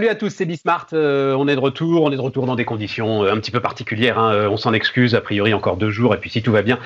Salut à tous, c'est Bismart. Euh, on est de retour, on est de retour dans des conditions euh, un petit peu particulières. Hein. Euh, on s'en excuse, a priori encore deux jours, et puis si tout va bien,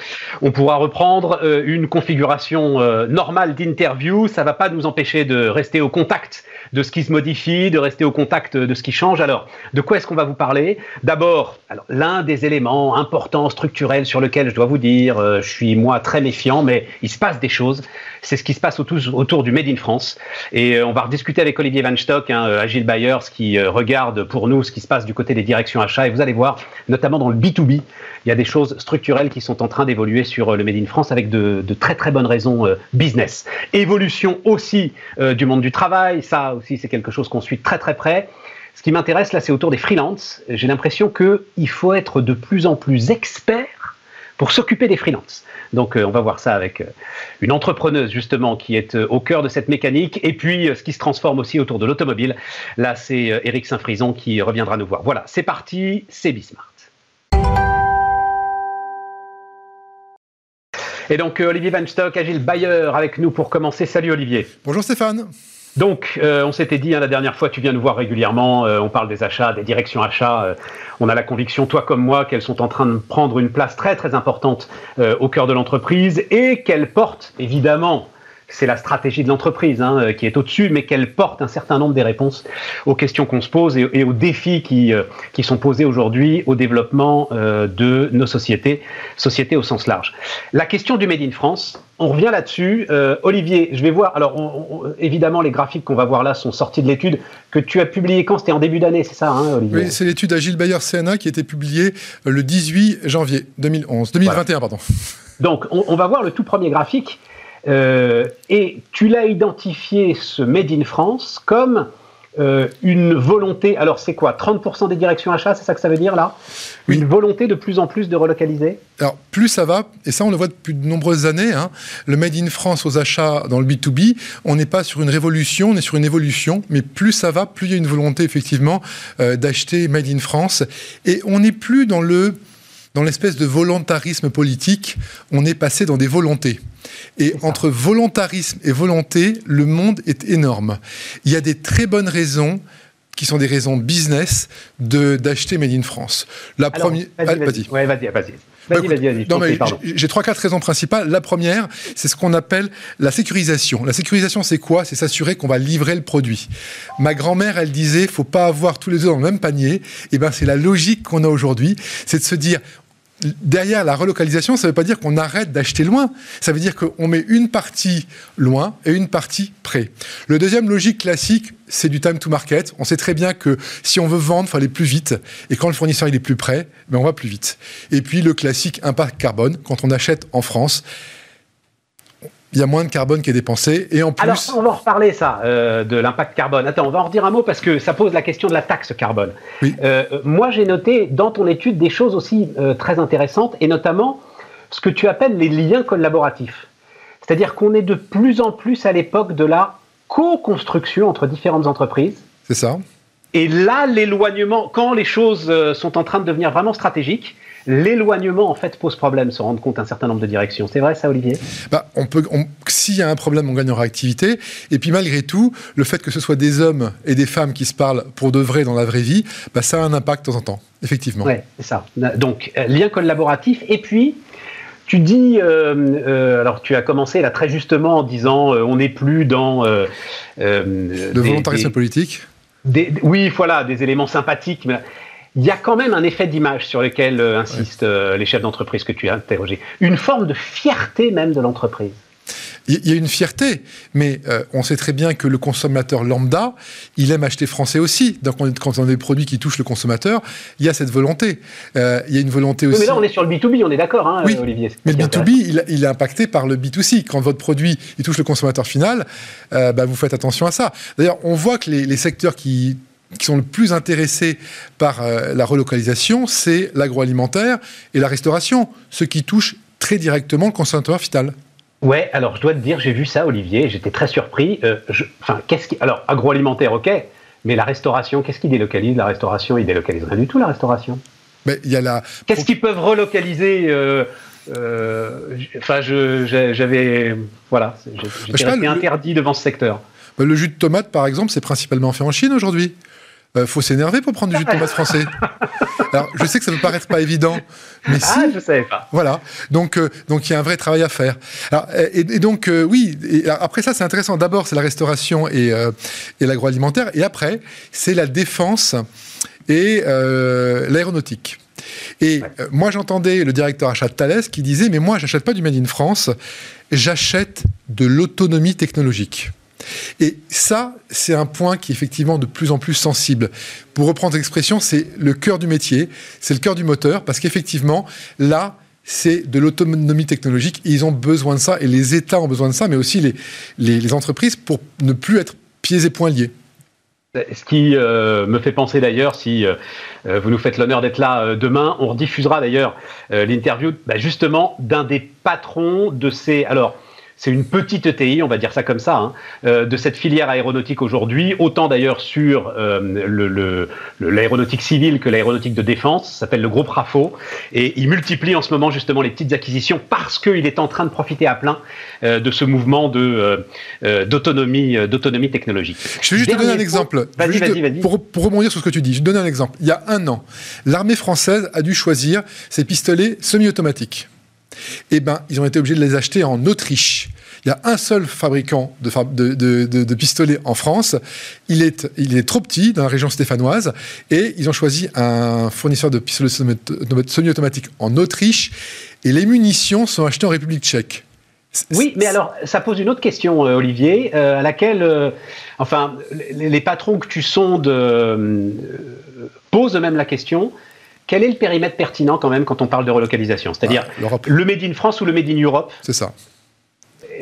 on pourra reprendre une configuration normale d'interview. Ça va pas nous empêcher de rester au contact de ce qui se modifie, de rester au contact de ce qui change. Alors, de quoi est-ce qu'on va vous parler? D'abord, l'un des éléments importants, structurels, sur lequel je dois vous dire, je suis moi très méfiant, mais il se passe des choses. C'est ce qui se passe autour, du Made in France, et on va rediscuter avec Olivier Van Stock, hein, Agile Bayers qui euh, regarde pour nous ce qui se passe du côté des directions achats. Et vous allez voir, notamment dans le B2B, il y a des choses structurelles qui sont en train d'évoluer sur euh, le Made in France avec de, très très bonnes raisons euh, business. Évolution aussi du monde du travail, ça aussi c'est quelque chose qu'on suit très très près. Ce qui m'intéresse là, c'est autour des freelances. J'ai l'impression qu'il faut être de plus en plus expert pour s'occuper des freelances. Donc euh, on va voir ça avec euh, une entrepreneuse justement qui est euh, au cœur de cette mécanique et puis ce qui se transforme aussi autour de l'automobile. Là c'est Eric Saint-Frison qui reviendra nous voir. Voilà, c'est parti, c'est Bismart. Et donc Olivier Van Stock, Agile Bayer avec nous pour commencer. Salut Olivier. Bonjour Stéphane. Donc, on s'était dit hein, la dernière fois, tu viens nous voir régulièrement, on parle des achats, des directions achats on a la conviction, toi comme moi, qu'elles sont en train de prendre une place très très importante euh, au cœur de l'entreprise et qu'elles portent évidemment c'est la stratégie de l'entreprise hein, euh, qui est au-dessus, mais qu'elle porte un certain nombre des réponses aux questions qu'on se pose et, aux défis qui, euh, qui sont posés aujourd'hui au développement euh, de nos sociétés, sociétés au sens large. La question du Made in France, on revient là-dessus. Olivier, je vais voir. Alors, évidemment, les graphiques qu'on va voir là sont sortis de l'étude que tu as publiée quand? C'était en début d'année, c'est ça, hein, Olivier? Oui, c'est l'étude Agile Bayer CNA qui a été publiée le 18 janvier 2011, 2021, pardon. Donc, on, on va voir le tout premier graphique. Euh, et tu l'as identifié, ce Made in France, comme euh, une volonté, alors c'est quoi 30% des directions achats, c'est ça que ça veut dire là? Une volonté de plus en plus de relocaliser? Alors plus ça va, et ça on le voit depuis de nombreuses années, hein, le Made in France aux achats dans le B2B, on n'est pas sur une révolution, on est sur une évolution, mais plus ça va, plus il y a une volonté effectivement euh, d'acheter Made in France, et on n'est plus dans le dans l'espèce de volontarisme politique, on est passé dans des volontés. Et entre volontarisme et volonté, le monde est énorme. Il y a des très bonnes raisons qui sont des raisons business de d'acheter Made in France. La première, vas-y, vas-y. Ouais, vas-y, vas-y. Vas-y, vas-y, vas-y. J'ai trois, quatre raisons principales. La première, c'est ce qu'on appelle la sécurisation. La sécurisation, c'est quoi? C'est s'assurer qu'on va livrer le produit. Ma grand-mère, elle disait, faut pas avoir tous les œufs dans le même panier. Et eh ben, c'est la logique qu'on a aujourd'hui. C'est de se dire, derrière la relocalisation, ça ne veut pas dire qu'on arrête d'acheter loin. Ça veut dire qu'on met une partie loin et une partie près. Le deuxième logique classique, c'est du time to market. On sait très bien que si on veut vendre, il faut aller plus vite. Et quand le fournisseur est plus près, ben on va plus vite. Et puis le classique impact carbone, quand on achète en France, il y a moins de carbone qui est dépensé. Et en plus. Alors, on va en reparler, ça, euh, de l'impact carbone. Attends, on va en redire un mot parce que ça pose la question de la taxe carbone. Euh, moi, j'ai noté dans ton étude des choses aussi euh, très intéressantes, et notamment ce que tu appelles les liens collaboratifs. C'est-à-dire qu'on est de plus en plus à l'époque de la co-construction entre différentes entreprises. C'est ça. Et là, l'éloignement, quand les choses sont en train de devenir vraiment stratégiques, l'éloignement en fait pose problème, se rendre compte un certain nombre de directions. C'est vrai ça, Olivier? Bah, on peut, s'il y a un problème, on gagne en réactivité. Et puis malgré tout, le fait que ce soit des hommes et des femmes qui se parlent pour de vrai dans la vraie vie, bah, ça a un impact de temps en temps, effectivement. Oui, c'est ça. Donc euh, lien collaboratif. Et puis tu dis, euh, euh, alors tu as commencé là très justement en disant, on n'est plus dans le volontarisme politique. oui, voilà, des éléments sympathiques. Mais il y a quand même un effet d'image sur lequel euh, insistent euh, les chefs d'entreprise que tu as interrogés. Une forme de fierté même de l'entreprise. Il y a une fierté, mais euh, on sait très bien que le consommateur lambda, il aime acheter français aussi. Donc quand on a des produits qui touchent le consommateur, il y a cette volonté. il y a une volonté aussi. mais là, on est sur le B2B, on est d'accord, hein, oui, Olivier. Mais le B2B, il, est impacté par le B2C. Quand votre produit il touche le consommateur final, bah, vous faites attention à ça. D'ailleurs, on voit que les secteurs qui qui sont le plus intéressés par euh, la relocalisation, c'est l'agroalimentaire et la restauration, ce qui touche très directement le consommateur final. Ouais, alors je dois te dire, j'ai vu ça, Olivier, j'étais très surpris. Euh, enfin, qu'est-ce qui, alors agroalimentaire, ok, mais la restauration, qu'est-ce qui délocalise La restauration, il délocalise rien du tout, la restauration. Mais il y a la. Qu'est-ce qu'ils peuvent relocaliser euh, Enfin, j'avais, voilà, j'étais interdit devant ce secteur. Le jus de tomate, par exemple, c'est principalement fait en Chine aujourd'hui. Euh, faut s'énerver pour prendre du jus de tomate français. Alors, je sais que ça peut paraître pas évident, mais ah, si. je savais pas. Voilà. Donc, euh, donc il y a un vrai travail à faire. et, donc, euh, oui. après ça, c'est intéressant. D'abord, c'est la restauration et, et l'agroalimentaire, et après, c'est la défense et l'aéronautique. Et moi, j'entendais le directeur achat de Thales qui disait Mais moi, j'achète pas du Made in France, j'achète de l'autonomie technologique. Et ça, c'est un point qui est effectivement de plus en plus sensible. Pour reprendre l'expression, c'est le cœur du métier, c'est le cœur du moteur, parce qu'effectivement, là, c'est de l'autonomie technologique. ils ont besoin de ça, et les États ont besoin de ça, mais aussi les, entreprises pour ne plus être pieds et poings liés. Ce qui euh, me fait penser d'ailleurs, si euh, euh, vous nous faites l'honneur d'être là demain, on rediffusera d'ailleurs l'interview bah, justement d'un des patrons de ces. Alors, c'est une petite ETI, on va dire ça comme ça, hein, euh, de cette filière aéronautique aujourd'hui, autant d'ailleurs sur euh, l'aéronautique civile que l'aéronautique de défense, ça s'appelle le groupe RAFO, et il multiplie en ce moment justement les petites acquisitions parce qu'il est en train de profiter à plein euh, de ce mouvement d'autonomie d'autonomie technologique. Je vais juste te donner un exemple. Vas-y, vas-y, vas-y. Pour, pour rebondir sur ce que tu dis, je donne un exemple. Il y a un an, l'armée française a dû choisir ses pistolets semi-automatiques eh ben, ils ont été obligés de les acheter en Autriche. Il y a un seul fabricant de, pistolets en France. Il est, il est trop petit dans la région stéphanoise et ils ont choisi un fournisseur de pistolets semi-automatiques en Autriche et les munitions sont achetées en République tchèque. Oui, mais alors ça pose une autre question, euh, Olivier, euh, à laquelle, euh, enfin, les, patrons que tu sondes posent eux-mêmes la question quel est le périmètre pertinent quand même quand on parle de relocalisation? C'est-à-dire ah, le Made in France ou le Made in Europe? C'est ça.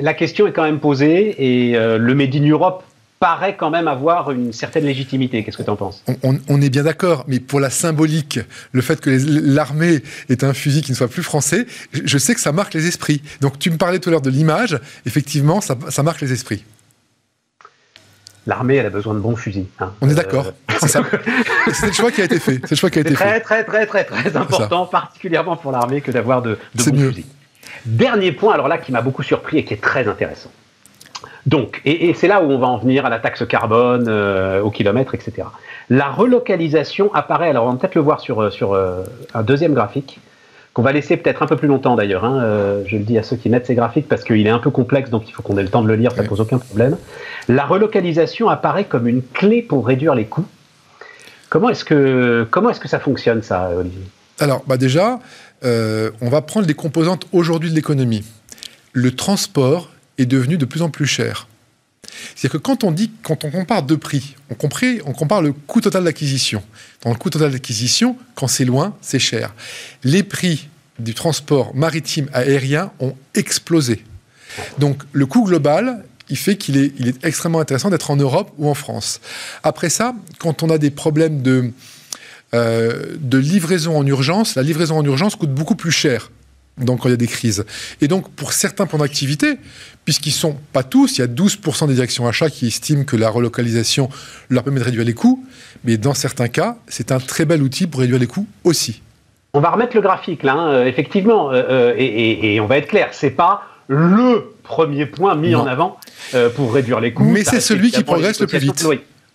La question est quand même posée et euh, le Made in Europe paraît quand même avoir une certaine légitimité. Qu'est-ce que tu en penses? On, est bien d'accord, mais pour la symbolique, le fait que l'armée ait un fusil qui ne soit plus français, je sais que ça marque les esprits. Donc tu me parlais tout à l'heure de l'image, effectivement, ça marque les esprits l'armée, elle a besoin de bons fusils. Hein. On est d'accord. Euh, c'est le choix qui a été fait. C'est le choix qui a été très, Très, très, très, très important, particulièrement pour l'armée, que d'avoir de, bons fusils. Dernier point, alors là, qui m'a beaucoup surpris et qui est très intéressant. Donc, et, c'est là où on va en venir à la taxe carbone, euh, au kilomètre, etc. La relocalisation apparaît, alors on va peut-être le voir sur, euh, sur un deuxième graphique, qu'on va laisser peut-être un peu plus longtemps d'ailleurs. Hein. Euh, je le dis à ceux qui mettent ces graphiques parce qu'il est un peu complexe, donc il faut qu'on ait le temps de le lire, ça ne pose aucun problème. La relocalisation apparaît comme une clé pour réduire les coûts. Comment est-ce que, comment est-ce que ça fonctionne, ça, Olivier? Alors, bah déjà, euh, on va prendre les composantes aujourd'hui de l'économie. Le transport est devenu de plus en plus cher. C'est-à-dire que quand on compare deux prix, on, compare le coût total d'acquisition. Dans le coût total d'acquisition, quand c'est loin, c'est cher. Les prix du transport maritime aérien ont explosé. Donc le coût global, il fait qu'il est, extrêmement intéressant d'être en Europe ou en France. Après ça, quand on a des problèmes de, euh, de livraison en urgence, la livraison en urgence coûte beaucoup plus cher donc quand il y a des crises. Et donc pour certains points d'activité, puisqu'ils sont pas tous, il y a 12% des directions achats qui estiment que la relocalisation leur permet de réduire les coûts, mais dans certains cas, c'est un très bel outil pour réduire les coûts aussi. On va remettre le graphique là, hein, euh, effectivement, euh, euh, et, on va être clair, c'est pas le premier point mis en avant pour réduire les coûts. Mais c'est celui qui progresse le plus vite.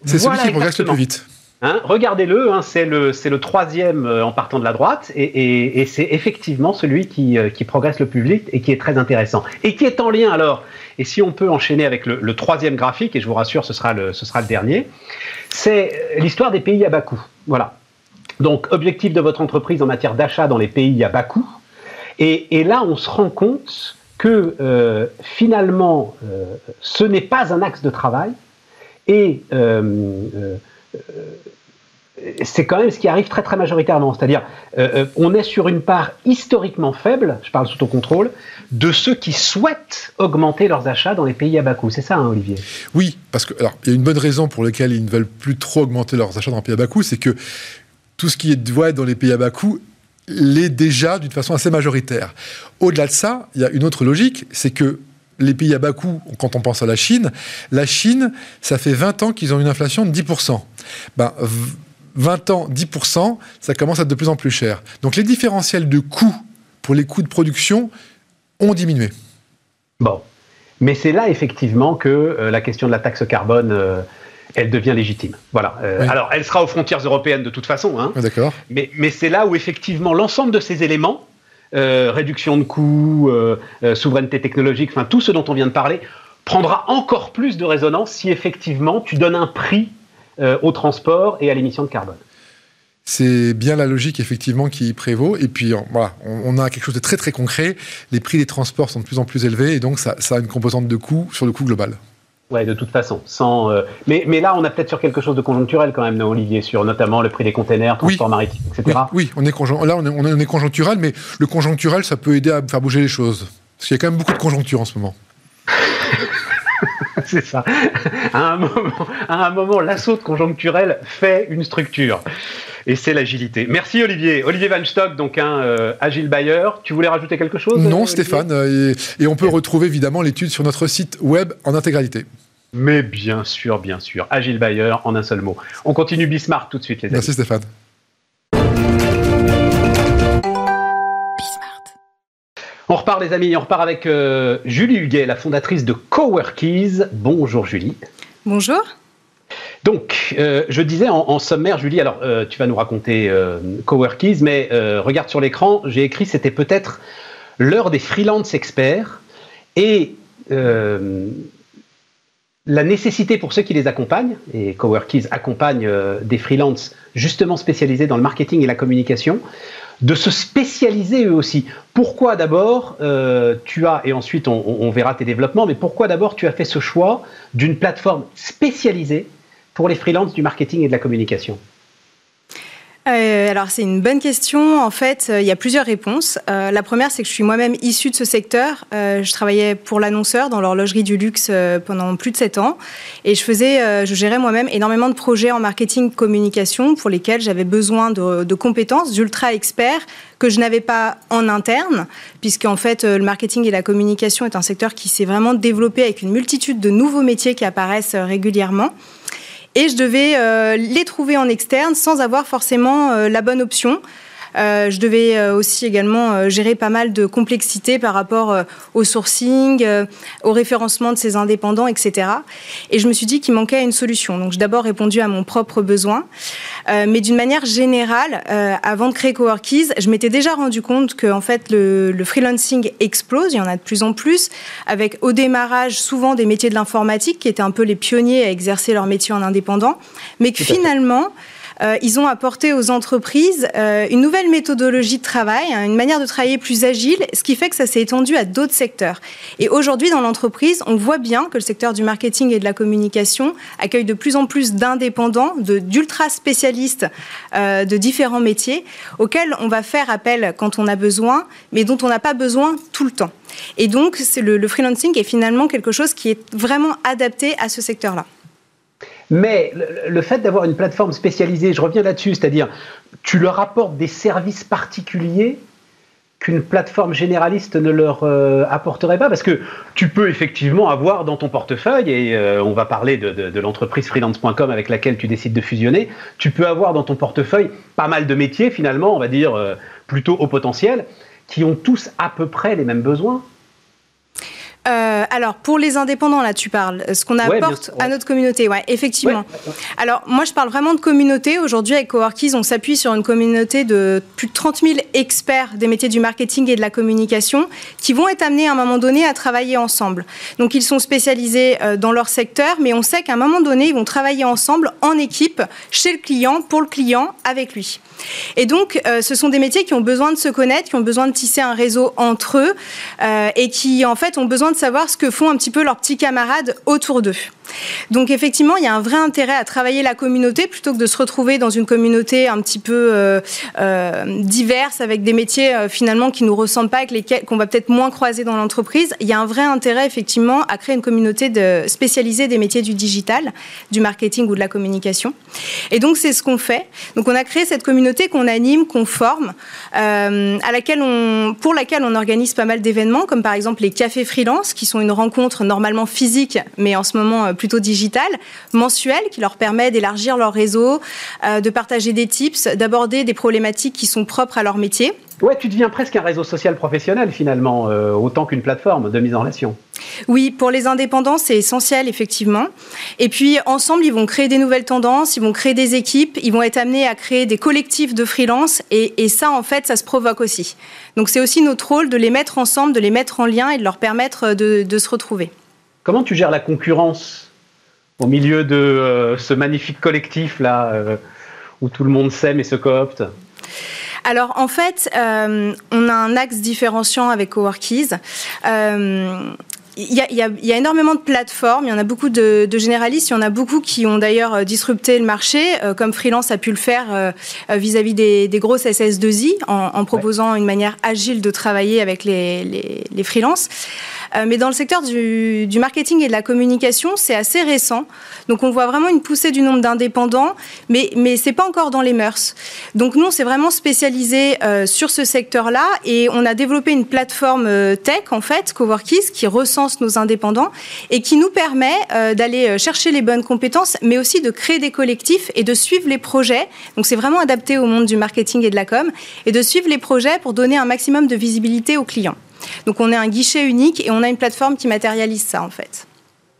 C'est celui qui progresse le plus vite. Hein, regardez-le, hein, c'est le, troisième euh, en partant de la droite, et, c'est effectivement celui euh, qui, progresse le plus vite et qui est très intéressant. Et qui est en lien alors, et si on peut enchaîner avec le, troisième graphique, et je vous rassure, ce sera le, ce sera le dernier, c'est l'histoire des pays à bas coût. Voilà. Donc, objectif de votre entreprise en matière d'achat dans les pays à bas coût. Et, là, on se rend compte que euh, finalement, ce n'est pas un axe de travail, et c'est quand même ce qui arrive très très majoritairement. C'est-à-dire, euh, euh, on est sur une part historiquement faible, je parle sous ton contrôle, de ceux qui souhaitent augmenter leurs achats dans les pays à bas coût. C'est ça, hein, Olivier? Oui, parce que alors il y a une bonne raison pour laquelle ils ne veulent plus trop augmenter leurs achats dans les pays à bas coût, c'est que tout ce qui est doit dans les pays à bas coût l'est déjà d'une façon assez majoritaire. Au-delà de ça, il y a une autre logique, c'est que les pays à bas coût, quand on pense à la Chine, la Chine, ça fait 20 ans qu'ils ont une inflation de 10%. Ben, 20 ans, 10%, ça commence à être de plus en plus cher. Donc les différentiels de coûts pour les coûts de production ont diminué. Bon. Mais c'est là effectivement que euh, la question de la taxe carbone euh, elle devient légitime. Voilà. Alors, elle sera aux frontières européennes de toute façon. Hein. Ah, d'accord. Mais, mais c'est là où effectivement l'ensemble de ces éléments, réduction de coûts, souveraineté technologique, enfin tout ce dont on vient de parler, prendra encore plus de résonance si effectivement tu donnes un prix au transport et à l'émission de carbone. C'est bien la logique effectivement qui prévaut. Et puis voilà, on, a quelque chose de très très concret. Les prix des transports sont de plus en plus élevés et donc ça, a une composante de coût sur le coût global. Ouais, de toute façon. Sans, euh, mais, mais là, on a peut-être sur quelque chose de conjoncturel quand même, Olivier, sur notamment le prix des containers, transport maritime, etc. Oui, on est là, on est, on est, conjoncturel, mais le conjoncturel, ça peut aider à faire bouger les choses. Parce qu'il y a quand même beaucoup de conjoncture en ce moment. c'est ça. À un moment, à un moment l'assaut conjoncturel fait une structure. Et c'est l'agilité. Merci Olivier. Olivier Van Stock, donc un euh, agile buyer. Tu voulais rajouter quelque chose Non, Stéphane. Euh, et, on peut retrouver évidemment l'étude sur notre site web en intégralité. Mais bien sûr, bien sûr. Agile buyer en un seul mot. On continue Bismarck tout de suite, les amis. Merci Stéphane. On repart les amis, on repart avec euh, Julie Huguet, la fondatrice de Coworkies. Bonjour Julie. Bonjour. Donc, euh, je disais en, sommaire, Julie, alors euh, tu vas nous raconter Coworkies, mais regarde sur l'écran, j'ai écrit c'était peut-être l'heure des freelance experts et la nécessité pour ceux qui les accompagnent, et Coworkies accompagne des freelances justement spécialisés dans le marketing et la communication, de se spécialiser eux aussi. Pourquoi d'abord euh, tu as, et ensuite on, verra tes développements, mais pourquoi d'abord tu as fait ce choix d'une plateforme spécialisée pour les freelances du marketing et de la communication euh, alors c'est une bonne question. En fait, euh, il y a plusieurs réponses. Euh, la première, c'est que je suis moi-même issue de ce secteur. je travaillais pour l'annonceur dans l'horlogerie du luxe pendant plus de sept ans, et je faisais, je gérais moi-même énormément de projets en marketing communication pour lesquels j'avais besoin de, compétences d'ultra experts que je n'avais pas en interne, puisqu'en fait le marketing et la communication est un secteur qui s'est vraiment développé avec une multitude de nouveaux métiers qui apparaissent régulièrement et je devais euh, les trouver en externe sans avoir forcément euh, la bonne option. Euh, je devais euh, aussi également euh, gérer pas mal de complexité par rapport au sourcing, au référencement de ces indépendants, etc. Et je me suis dit qu'il manquait une solution. Donc j'ai d'abord répondu à mon propre besoin. mais d'une manière générale, avant de créer Coworkies, je m'étais déjà rendu compte que en fait le, le, freelancing explose, il y en a de plus en plus, avec au démarrage souvent des métiers de l'informatique qui étaient un peu les pionniers à exercer leur métier en indépendant, mais que finalement euh, ils ont apporté aux entreprises euh, une nouvelle méthodologie de travail, hein, une manière de travailler plus agile, ce qui fait que ça s'est étendu à d'autres secteurs. Et aujourd'hui, dans l'entreprise, on voit bien que le secteur du marketing et de la communication accueille de plus en plus d'indépendants, d'ultra spécialistes euh, de différents métiers, auxquels on va faire appel quand on a besoin, mais dont on n'a pas besoin tout le temps. Et donc, le, le freelancing est finalement quelque chose qui est vraiment adapté à ce secteur-là. Mais le, fait d'avoir une plateforme spécialisée, je reviens là-dessus, c'est-à-dire tu leur apportes des services particuliers qu'une plateforme généraliste ne leur euh, apporterait pas parce que tu peux effectivement avoir dans ton portefeuille et euh, on va parler de, l'entreprise freelance.com avec laquelle tu décides de fusionner tu peux avoir dans ton portefeuille pas mal de métiers finalement on va dire euh, plutôt au potentiel qui ont tous à peu près les mêmes besoins euh, alors, pour les indépendants, là, tu parles, ce qu'on apporte à notre communauté, ouais, effectivement. alors, moi, je parle vraiment de communauté. Aujourd'hui, avec Coworkies, on s'appuie sur une communauté de plus de 30 000 experts des métiers du marketing et de la communication qui vont être amenés à un moment donné à travailler ensemble. Donc, ils sont spécialisés euh, dans leur secteur, mais on sait qu'à un moment donné, ils vont travailler ensemble en équipe, chez le client, pour le client, avec lui. Et donc, euh, ce sont des métiers qui ont besoin de se connaître, qui ont besoin de tisser un réseau entre eux et qui, en fait, ont besoin de savoir ce que font un petit peu leurs petits camarades autour d'eux. Donc effectivement, il y a un vrai intérêt à travailler la communauté plutôt que de se retrouver dans une communauté un petit peu euh, euh, diverse avec des métiers euh, finalement qui nous ressemblent pas, avec lesquels qu'on va peut-être moins croiser dans l'entreprise. Il y a un vrai intérêt effectivement à créer une communauté spécialisée des métiers du digital, du marketing ou de la communication. Et donc c'est ce qu'on fait. Donc on a créé cette communauté qu'on anime, qu'on forme, à laquelle on, pour laquelle on organise pas mal d'événements, comme par exemple les cafés freelance, qui sont une rencontre normalement physique, mais en ce moment plutôt digital, mensuel, qui leur permet d'élargir leur réseau, euh, de partager des tips, d'aborder des problématiques qui sont propres à leur métier. Ouais, tu deviens presque un réseau social professionnel finalement, euh, autant qu'une plateforme de mise en relation. Oui, pour les indépendants, c'est essentiel, effectivement. Et puis, ensemble, ils vont créer des nouvelles tendances, ils vont créer des équipes, ils vont être amenés à créer des collectifs de freelance. Et, ça, en fait, ça se provoque aussi. Donc, c'est aussi notre rôle de les mettre ensemble, de les mettre en lien et de leur permettre de, se retrouver. Comment tu gères la concurrence au milieu de euh, ce magnifique collectif-là, euh, où tout le monde s'aime et se coopte alors en fait, euh, on a un axe différenciant avec Coworkies. Il y, a, énormément de plateformes, il y en a beaucoup de, généralistes, il y en a beaucoup qui ont d'ailleurs disrupté le marché, comme Freelance a pu le faire vis-à-vis des, grosses SS2I, en, proposant une manière agile de travailler avec les, les, les freelances. Euh, mais dans le secteur du, marketing et de la communication, c'est assez récent. Donc on voit vraiment une poussée du nombre d'indépendants, mais, ce n'est pas encore dans les mœurs. Donc nous, on s'est vraiment spécialisé euh, sur ce secteur-là et on a développé une plateforme euh, tech, en fait, Coworkies, qui recense nos indépendants et qui nous permet d'aller chercher les bonnes compétences, mais aussi de créer des collectifs et de suivre les projets. Donc c'est vraiment adapté au monde du marketing et de la com et de suivre les projets pour donner un maximum de visibilité aux clients. Donc on est un guichet unique et on a une plateforme qui matérialise ça en fait.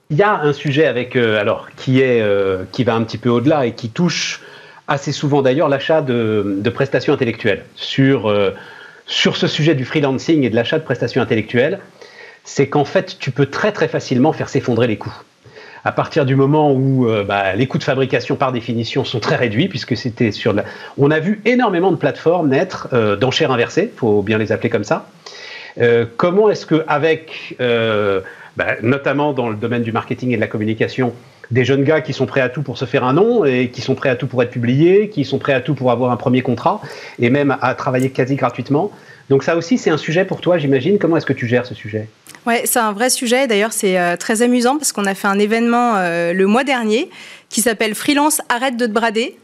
Il y a un sujet avec euh, alors qui est euh, qui va un petit peu au-delà et qui touche assez souvent d'ailleurs l'achat de, prestations intellectuelles sur euh, sur ce sujet du freelancing et de l'achat de prestations intellectuelles, c'est qu'en fait tu peux très très facilement faire s'effondrer les coûts à partir du moment où bah, les coûts de fabrication par définition sont très réduits, puisque c'était sur la... On a vu énormément de plateformes naître d'enchères inversées, faut bien les appeler comme ça, euh, comment est-ce que, avec, euh, bah, notamment dans le domaine du marketing et de la communication, des jeunes gars qui sont prêts à tout pour se faire un nom et qui sont prêts à tout pour être publiés, qui sont prêts à tout pour avoir un premier contrat et même à travailler quasi gratuitement. Donc ça aussi, c'est un sujet pour toi, j'imagine. Comment est-ce que tu gères ce sujet? Ouais, c'est un vrai sujet. D'ailleurs, c'est euh, très amusant parce qu'on a fait un événement le mois dernier qui s'appelle Freelance arrête de te brader.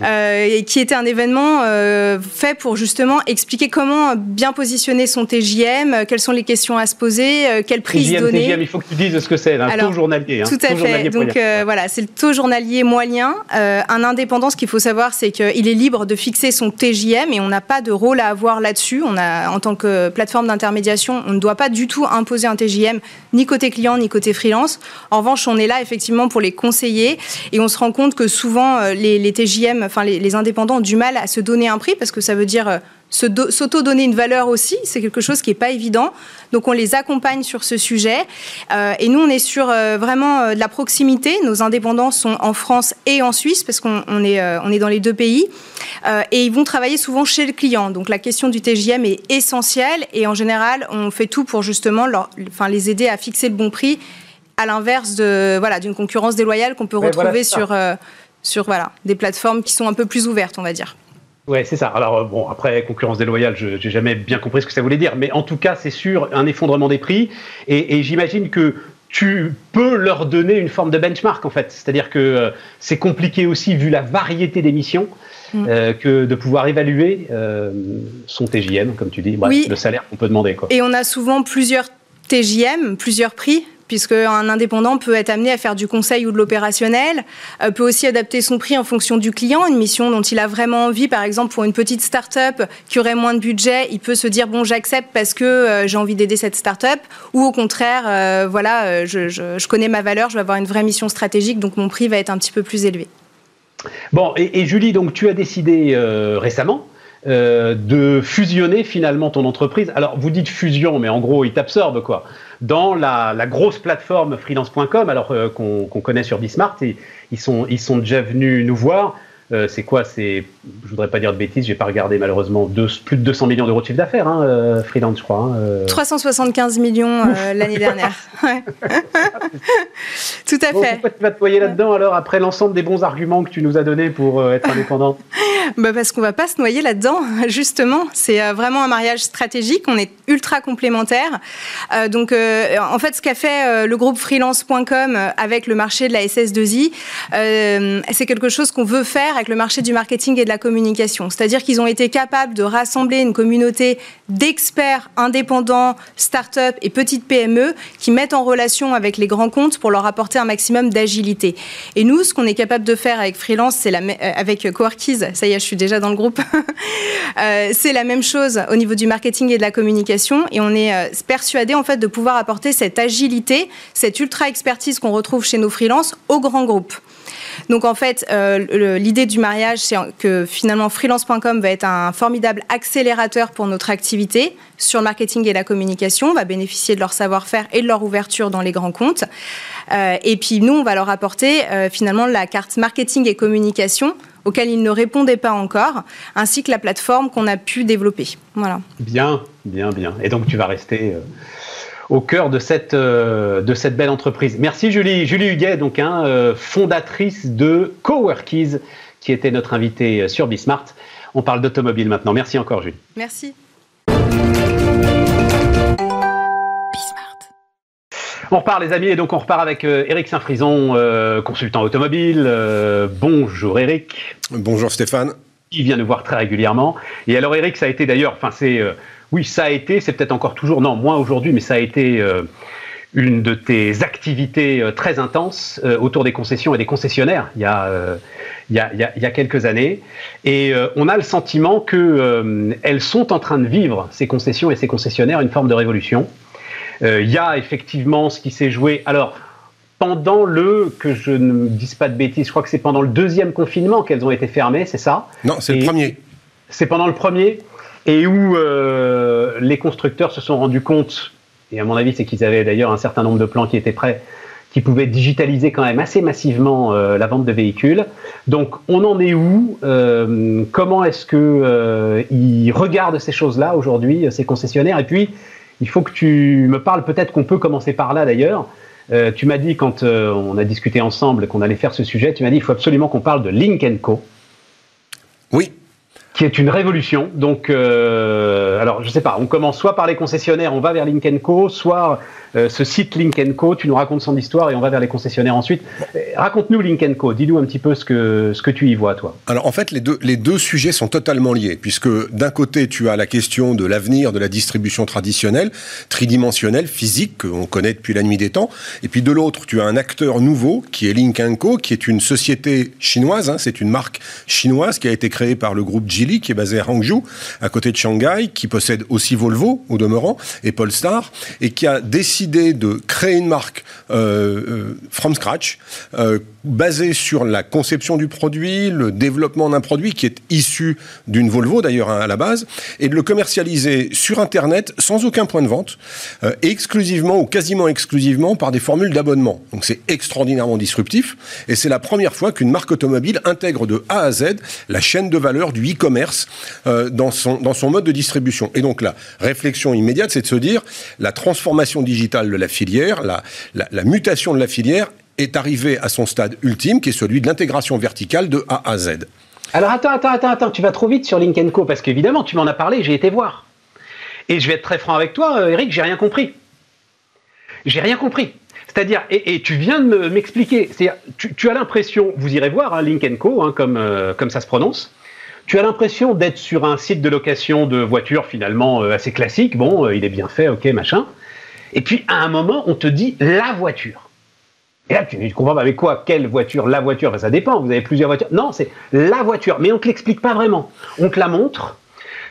Euh, et qui était un événement euh, fait pour justement expliquer comment bien positionner son TJM, euh, quelles sont les questions à se poser, quelle prise TJM, donner. TJM, il faut que tu dises ce que c'est, un taux journalier. Hein, tout à fait. Donc voilà, c'est le taux journalier moyen. un indépendant, ce qu'il faut savoir, c'est qu'il est libre de fixer son TJM et on n'a pas de rôle à avoir là-dessus. On a, en tant que plateforme d'intermédiation, on ne doit pas du tout imposer un TJM ni côté client ni côté freelance. En revanche, on est là effectivement pour les conseiller et on se rend compte que souvent les, les TJM enfin les, indépendants ont du mal à se donner un prix parce que ça veut dire euh, s'auto-donner une valeur aussi, c'est quelque chose qui n'est pas évident. Donc on les accompagne sur ce sujet. Euh, et nous, on est sur euh, vraiment de la proximité. Nos indépendants sont en France et en Suisse, parce qu'on est, on est dans les deux pays. et ils vont travailler souvent chez le client. Donc la question du TJM est essentielle. Et en général, on fait tout pour justement leur, enfin, les aider à fixer le bon prix, à l'inverse de voilà d'une concurrence déloyale qu'on peut retrouver sur sur voilà, des plateformes qui sont un peu plus ouvertes, on va dire. Ouais, c'est ça. Alors, euh, bon, après, concurrence déloyale, je n'ai jamais bien compris ce que ça voulait dire, mais en tout cas, c'est sûr, un effondrement des prix. Et, j'imagine que tu peux leur donner une forme de benchmark, en fait. C'est-à-dire que euh, c'est compliqué aussi, vu la variété d'émissions, mm. euh, que de pouvoir évaluer son TJM, comme tu dis, le salaire qu'on peut demander. Quoi. Et on a souvent plusieurs TJM, plusieurs prix puisqu'un indépendant peut être amené à faire du conseil ou de l'opérationnel, euh, peut aussi adapter son prix en fonction du client, une mission dont il a vraiment envie, par exemple pour une petite start-up qui aurait moins de budget, il peut se dire bon j'accepte parce que euh, j'ai envie d'aider cette start-up, ou au contraire, euh, voilà, je, connais ma valeur, je vais avoir une vraie mission stratégique, donc mon prix va être un petit peu plus élevé. Bon, et, Julie, donc tu as décidé récemment de fusionner finalement ton entreprise. Alors, vous dites fusion, mais en gros, il t'absorbe quoi dans la, grosse plateforme freelance.com, alors euh, qu'on connaît sur Bismart. ils, sont, ils sont déjà venus nous voir. Euh, c'est quoi? C'est, je voudrais pas dire de bêtises, j'ai pas regardé malheureusement, plus de 200 millions d'euros de chiffre d'affaires, hein, euh, freelance, je crois. 375 hein, millions l'année dernière. Tout à fait. Pourquoi tu vas te noyer là-dedans alors après l'ensemble des bons arguments que tu nous as donnés pour être indépendant bah Parce qu'on va pas se noyer là-dedans, justement. C'est euh, vraiment un mariage stratégique. On est ultra complémentaires. Euh, donc, euh, en fait, ce qu'a fait le groupe freelance.com avec le marché de la SS2I, c'est quelque chose qu'on veut faire avec le marché du marketing et de la communication. C'est-à-dire qu'ils ont été capables de rassembler une communauté d'experts indépendants, start-up et petites PME qui mettent en relation avec les grands comptes pour leur apporter un maximum d'agilité. Et nous, ce qu'on est capable de faire avec Freelance, c'est avec Coworkies, ça y est, je suis déjà dans le groupe. c'est la même chose au niveau du marketing et de la communication. Et on est persuadé en fait de pouvoir apporter cette agilité, cette ultra expertise qu'on retrouve chez nos freelances aux grands groupes. Donc en fait, euh, l'idée du mariage, c'est que finalement freelance.com va être un formidable accélérateur pour notre activité sur le marketing et la communication. On va bénéficier de leur savoir-faire et de leur ouverture dans les grands comptes. Euh, et puis nous, on va leur apporter euh, finalement la carte marketing et communication auquel ils ne répondaient pas encore, ainsi que la plateforme qu'on a pu développer. Voilà. Bien, bien, bien. Et donc tu vas rester au cœur de cette, euh, de cette belle entreprise. Merci Julie. Julie Huguet, donc hein, euh, fondatrice de Coworkies, qui était notre invitée euh, sur Bismart. On parle d'automobile maintenant. Merci encore Julie. Merci. On repart les amis et donc on repart avec Eric Saint-Frison, consultant automobile. bonjour Eric. Bonjour Stéphane. Il vient nous voir très régulièrement. Et alors Eric, ça a été d'ailleurs, enfin c'est oui, ça a été, c'est peut-être encore toujours, non, moins aujourd'hui, mais ça a été euh, une de tes activités euh, très intenses euh, autour des concessions et des concessionnaires il y a, il y a, il y a quelques années. Et on a le sentiment qu'elles sont en train de vivre, ces concessions et ces concessionnaires, une forme de révolution. Il y a effectivement ce qui s'est joué. Alors, pendant le, que je ne dise pas de bêtises, je crois que c'est pendant le deuxième confinement qu'elles ont été fermées, c'est ça? Non, c'est le premier. C'est pendant le premier et où euh, les constructeurs se sont rendus compte, et à mon avis c'est qu'ils avaient d'ailleurs un certain nombre de plans qui étaient prêts, qui pouvaient digitaliser quand même assez massivement euh, la vente de véhicules. Donc on en est où? Euh, Comment est-ce qu'ils regardent ces choses-là aujourd'hui, ces concessionnaires? Et puis, il faut que tu me parles, peut-être qu'on peut commencer par là d'ailleurs. tu m'as dit quand on a discuté ensemble qu'on allait faire ce sujet, tu m'as dit il faut absolument qu'on parle de Link Co. Oui, qui est une révolution. Donc, euh, alors je sais pas, on commence soit par les concessionnaires, on va vers Link Co, soit euh, ce site Link Co, tu nous racontes son histoire et on va vers les concessionnaires ensuite. Euh, raconte-nous Link Co, dis-nous un petit peu ce que, ce que tu y vois, toi. Alors en fait, les deux, les deux sujets sont totalement liés, puisque d'un côté, tu as la question de l'avenir de la distribution traditionnelle, tridimensionnelle, physique, qu'on connaît depuis la nuit des temps, et puis de l'autre, tu as un acteur nouveau, qui est Link Co, qui est une société chinoise, hein, c'est une marque chinoise qui a été créée par le groupe Geely qui est basé à Hangzhou, à côté de Shanghai, qui possède aussi Volvo, au demeurant, et Polestar, et qui a décidé de créer une marque euh, euh, from scratch, euh, basée sur la conception du produit, le développement d'un produit qui est issu d'une Volvo d'ailleurs hein, à la base, et de le commercialiser sur Internet sans aucun point de vente, exclusivement ou quasiment exclusivement par des formules d'abonnement. Donc c'est extraordinairement disruptif, et c'est la première fois qu'une marque automobile intègre de A à Z la chaîne de valeur du e-commerce euh, dans, son, dans son mode de distribution. Et donc la réflexion immédiate, c'est de se dire la transformation digitale de la filière, la, mutation de la filière est arrivée à son stade ultime, qui est celui de l'intégration verticale de A à Z. Alors attends, attends, attends, attends, tu vas trop vite sur Link Co, parce qu'évidemment, tu m'en as parlé, j'ai été voir. Et je vais être très franc avec toi, euh, Eric, j'ai rien compris. J'ai rien compris. C'est-à-dire, et, tu viens de m'expliquer, tu, tu, as l'impression, vous irez voir hein, Link Co, hein, comme, euh, comme ça se prononce, tu as l'impression d'être sur un site de location de voitures finalement euh, assez classique. Bon, il est bien fait, ok, machin. Et puis à un moment, on te dit la voiture. Et là, tu ne comprends pas, mais quoi Quelle voiture La voiture Ça dépend, vous avez plusieurs voitures. Non, c'est la voiture. Mais on ne te l'explique pas vraiment. On te la montre.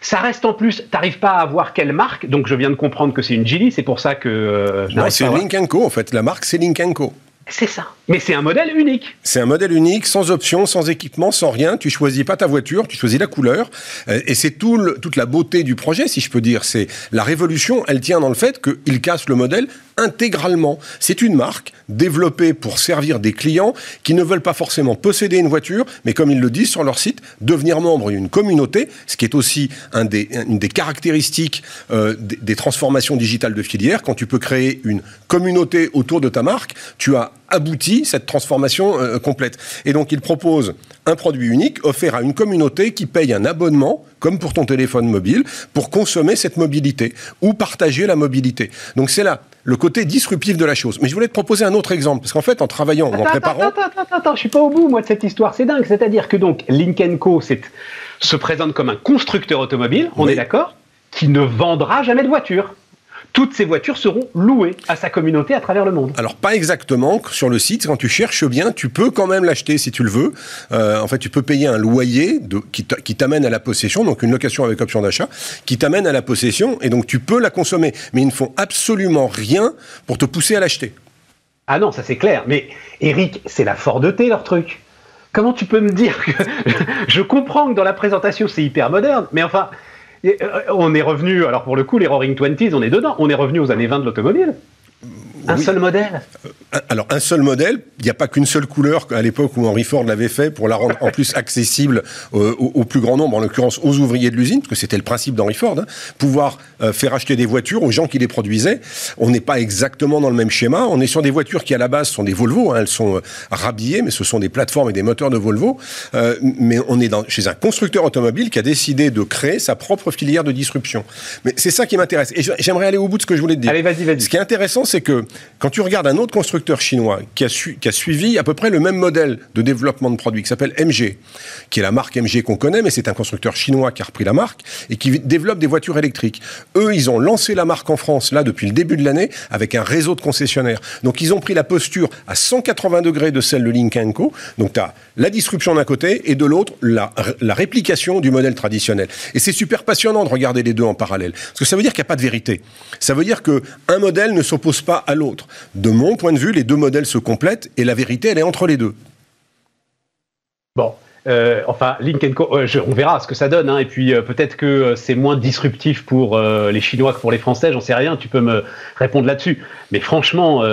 Ça reste en plus, tu n'arrives pas à voir quelle marque, donc je viens de comprendre que c'est une Geely, c'est pour ça que. Euh, non, c'est Link Co en fait. La marque, c'est Link Co. C'est ça. Mais c'est un modèle unique. C'est un modèle unique, sans option, sans équipement, sans rien. Tu choisis pas ta voiture, tu choisis la couleur. Euh, et c'est tout toute la beauté du projet, si je peux dire. C'est la révolution, elle tient dans le fait qu'il casse le modèle intégralement. C'est une marque développée pour servir des clients qui ne veulent pas forcément posséder une voiture, mais comme ils le disent sur leur site, devenir membre d'une communauté, ce qui est aussi une des caractéristiques euh, des, des transformations digitales de filière. Quand tu peux créer une communauté autour de ta marque, tu as abouti cette transformation euh, complète. Et donc il propose un produit unique offert à une communauté qui paye un abonnement, comme pour ton téléphone mobile, pour consommer cette mobilité ou partager la mobilité. Donc c'est là le côté disruptif de la chose. Mais je voulais te proposer un autre exemple, parce qu'en fait, en travaillant, en préparant... Attends, attends, attends, attends, je suis pas au bout, moi, de cette histoire. C'est dingue. C'est-à-dire que donc, Link Co se présente comme un constructeur automobile, on est d'accord, qui ne vendra jamais de voiture. Toutes ces voitures seront louées à sa communauté à travers le monde. Alors pas exactement sur le site. Quand tu cherches bien, tu peux quand même l'acheter si tu le veux. Euh, en fait, tu peux payer un loyer de, qui t'amène à la possession, donc une location avec option d'achat, qui t'amène à la possession, et donc tu peux la consommer. Mais ils ne font absolument rien pour te pousser à l'acheter. Ah non, ça c'est clair. Mais Eric, c'est la T leur truc. Comment tu peux me dire que je comprends que dans la présentation c'est hyper moderne, mais enfin on est revenu, alors pour le coup, les Roaring Twenties, on est dedans. On est revenu aux années 20 de l'automobile. Un seul modèle euh, Alors, un seul modèle, il n'y a pas qu'une seule couleur à l'époque où Henry Ford l'avait fait pour la rendre en plus accessible euh, au, plus grand nombre, en l'occurrence aux ouvriers de l'usine, parce que c'était le principe d'Henry Ford, hein, pouvoir euh, faire acheter des voitures aux gens qui les produisaient. On n'est pas exactement dans le même schéma. On est sur des voitures qui, à la base, sont des Volvo. Hein, elles sont rhabillées, mais ce sont des plateformes et des moteurs de Volvo. mais on est dans, chez un constructeur automobile qui a décidé de créer sa propre filière de disruption. Mais c'est ça qui m'intéresse. Et j'aimerais aller au bout de ce que je voulais te dire. Allez, vas-y, vas-y. Ce qui est intéressant, c'est que quand tu regardes un autre constructeur chinois qui a, qui a suivi à peu près le même modèle de développement de produits, qui s'appelle MG, qui est la marque MG qu'on connaît, mais c'est un constructeur chinois qui a repris la marque et qui développe des voitures électriques. Eux, ils ont lancé la marque en France, là, depuis le début de l'année, avec un réseau de concessionnaires. Donc, ils ont pris la posture à 180 degrés de celle de Link Co. Donc, tu as la disruption d'un côté et de l'autre, la, la réplication du modèle traditionnel. Et c'est super passionnant de regarder les deux en parallèle. Parce que ça veut dire qu'il n'y a pas de vérité. Ça veð dire qu'un modèle ne s'oppose pas à l'autre. De mon point de vue, les deux modèles se complètent et la vérité, elle est entre les deux. Bon. Euh, enfin, Link Co, euh, on verra ce que ça donne. Hein. et puis euh, peut-être que c'est moins disruptif pour les Chinois que pour les Français. J'en sais rien. Tu peux me répondre là-dessus. Mais franchement,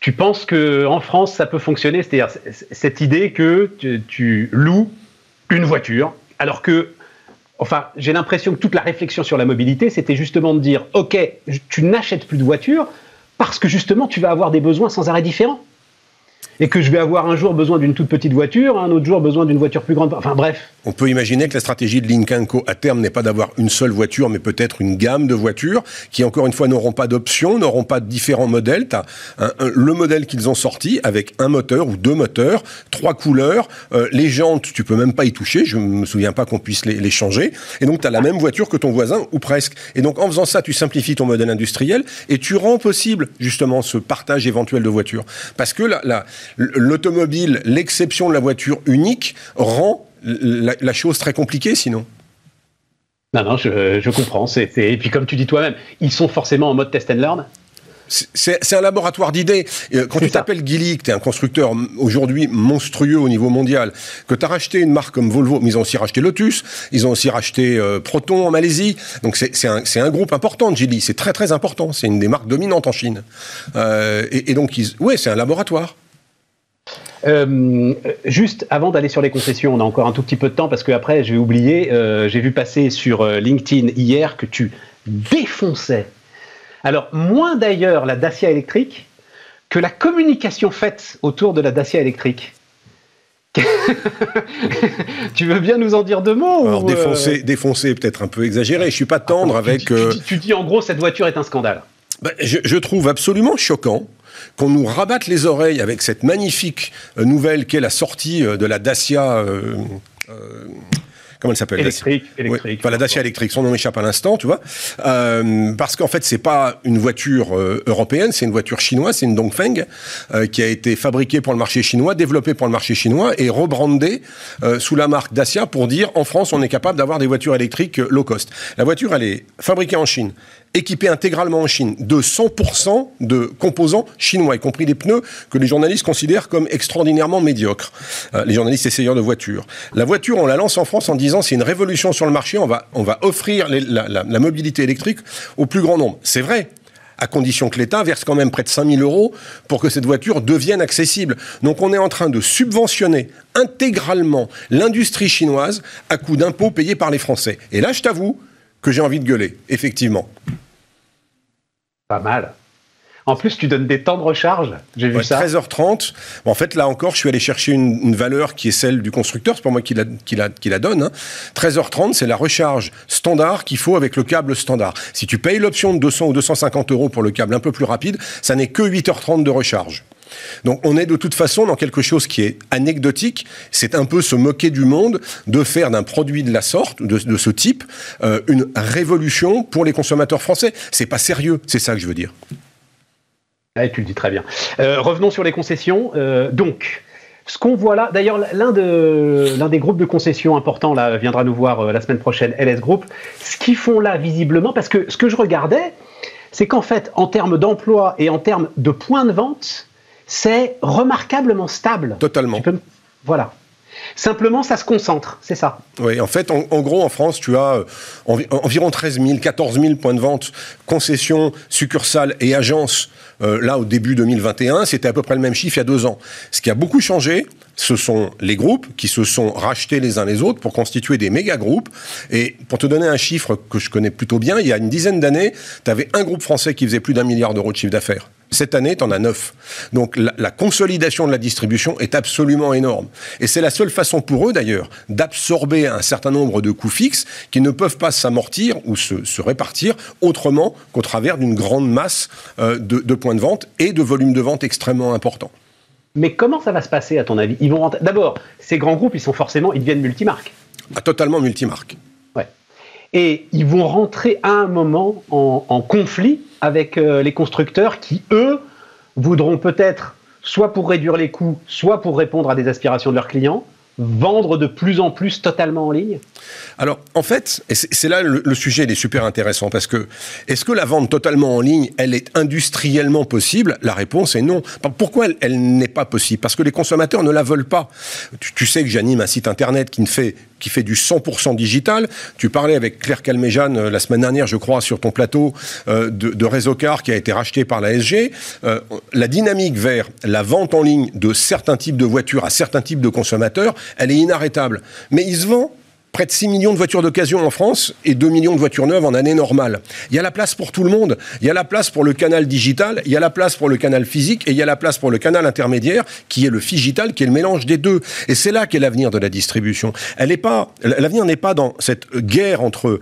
tu penses que en France ça peut fonctionner? C'est-à-dire cette idée que tu loues une voiture, alors que Enfin, j'ai l'impression que toute la réflexion sur la mobilité, c'était justement de dire, OK, tu n'achètes plus de voiture parce que justement, tu vas avoir des besoins sans arrêt différents et que je vais avoir un jour besoin d'une toute petite voiture, un autre jour besoin d'une voiture plus grande. Enfin bref. On peut imaginer que la stratégie de Lincoln Co à terme n'est pas d'avoir une seule voiture, mais peut-être une gamme de voitures qui, encore une fois, n'auront pas d'options, n'auront pas de différents modèles. As le modèle qu'ils ont sorti avec un moteur ou deux moteurs, trois couleurs, euh, les jantes, tu peux même pas y toucher. Je me souviens pas qu'on puisse les, changer. Et donc, tu as la même voiture que ton voisin ou presque. Et donc, en faisant ça, tu simplifies ton modèle industriel et tu rends possible justement ce partage éventuel de voitures. Parce que la, la l'automobile, l'exception de la voiture unique, rend la, chose très compliquée sinon? Non, non, je, comprends. et puis comme tu dis toi-même, ils sont forcément en mode test and learn. C'est un laboratoire d'idées. Euh, quand tu t'appelles Gilly, que tu es un constructeur aujourd'hui monstrueux au niveau mondial, que tu as racheté une marque comme Volvo, mais ils ont aussi racheté Lotus, ils ont aussi racheté euh, Proton en Malaisie. Donc c'est un, un, groupe important Gilly, c'est très très important. C'est une des marques dominantes en Chine. Euh, et, et, donc, ouais, c'est un laboratoire. Euh, juste avant d'aller sur les concessions, on a encore un tout petit peu de temps parce que après, je vais oublier. Euh, j'ai vu passer sur euh, LinkedIn hier que tu défonçais. Alors, moins d'ailleurs la Dacia électrique que la communication faite autour de la Dacia électrique. tu veux bien nous en dire deux mots Alors, défoncer, défoncer peut-être un peu exagéré. Je suis pas tendre ah, avec. Tu, dis, en gros cette voiture est un scandale. Ben, je, trouve absolument choquant qu'on nous rabatte les oreilles avec cette magnifique euh, nouvelle qu'est la sortie euh, de la Dacia. Euh, comment elle s'appelle? Électrique. électrique la Dacia électrique, son nom échappe à l'instant, tu vois. parce qu'en fait, c'est pas une voiture européenne, c'est une voiture chinoise, c'est une Dongfeng qui a été fabriquée pour le marché chinois, développée pour le marché chinois et rebrandée sous la marque Dacia pour dire en France, on est capable d'avoir des voitures électriques low cost. La voiture, elle est fabriquée en Chine équipé intégralement en Chine de 100% de composants chinois, y compris des pneus que les journalistes considèrent comme extraordinairement médiocres. Euh, les journalistes essayeurs de voitures. La voiture, on la lance en France en disant c'est une révolution sur le marché, on va, on va offrir la, mobilité électrique au plus grand nombre. C'est vrai, à condition que l'État verse quand même près de 5000 euros pour que cette voiture devienne accessible. Donc on est en train de subventionner intégralement l'industrie chinoise à coup d'impôts payés par les Français. Et là, je t'avoue, que j'ai envie de gueuler, effectivement. Pas mal. En plus, tu donnes des temps de recharge. J'ai vu ça. 13h30. en fait, là encore, je suis allé chercher une, valeur qui est celle du constructeur. C'est pas moi qui la, qui la, qui la donne. 13h30, hein. c'est la recharge standard qu'il faut avec le câble standard. Si tu payes l'option de 200 ou 250 euros pour le câble un peu plus rapide, ça n'est que 8h30 de recharge. Donc on est de toute façon dans quelque chose qui est anecdotique. C'est un peu se moquer du monde de faire d'un produit de la sorte, de, ce type, euh, une révolution pour les consommateurs français. C'est pas sérieux, c'est ça que je veux dire. Tu le dis très bien. Euh, revenons sur les concessions. Euh, donc, ce qu'on voit là, d'ailleurs, l'un de, des groupes de concessions importants là, viendra nous voir la semaine prochaine, LS Group. Ce qu'ils font là, visiblement, parce que ce que je regardais, c'est qu'en fait, en termes d'emploi et en termes de points de vente, c'est remarquablement stable. Totalement. Voilà. Simplement, ça se concentre, c'est ça. Oui, en fait, en, gros, en France, tu as euh, environ 13 000, 14 000 points de vente, concessions, succursales et agences. Euh, là, au début 2021, c'était à peu près le même chiffre il y a deux ans. Ce qui a beaucoup changé, ce sont les groupes qui se sont rachetés les uns les autres pour constituer des méga groupes. Et pour te donner un chiffre que je connais plutôt bien, il y a une dizaine d'années, tu avais un groupe français qui faisait plus d'un milliard d'euros de chiffre d'affaires. Cette année, tu en as neuf. Donc la, consolidation de la distribution est absolument énorme. Et c'est la seule façon pour eux, d'ailleurs, d'absorber un certain nombre de coûts fixes qui ne peuvent pas s'amortir ou se, répartir autrement qu'au travers d'une grande masse euh, de, points de vente et de volumes de vente extrêmement importants. Mais comment ça va se passer, à ton avis? Ils vont D'abord, ces grands groupes, ils sont forcément, ils deviennent multimarques. Ah, totalement multimarques. Ouais. Et ils vont rentrer à un moment en conflit avec euh, les constructeurs qui, eux, voudront peut-être, soit pour réduire les coûts, soit pour répondre à des aspirations de leurs clients, vendre de plus en plus totalement en ligne Alors, en fait, c'est là le, sujet il est super intéressant parce que est-ce que la vente totalement en ligne, elle est industriellement possible? La réponse est non. Pourquoi elle, n'est pas possible? Parce que les consommateurs ne la veulent pas. Tu, sais que j'anime un site internet qui fait du 100% digital. Tu parlais avec Claire Calmejane euh, la semaine dernière, je crois, sur ton plateau euh, de, Réseau Car qui a été racheté par la SG. Euh, la dynamique vers la vente en ligne de certains types de voitures à certains types de consommateurs, elle est inarrêtable. Mais il se vend près de 6 millions de voitures d'occasion en France et 2 millions de voitures neuves en année normale. Il y a la place pour tout le monde. Il y a la place pour le canal digital, il y a la place pour le canal physique et il y a la place pour le canal intermédiaire qui est le figital, qui est le mélange des deux. Et c'est là qu'est l'avenir de la distribution. Elle n'est pas, l'avenir n'est pas dans cette guerre entre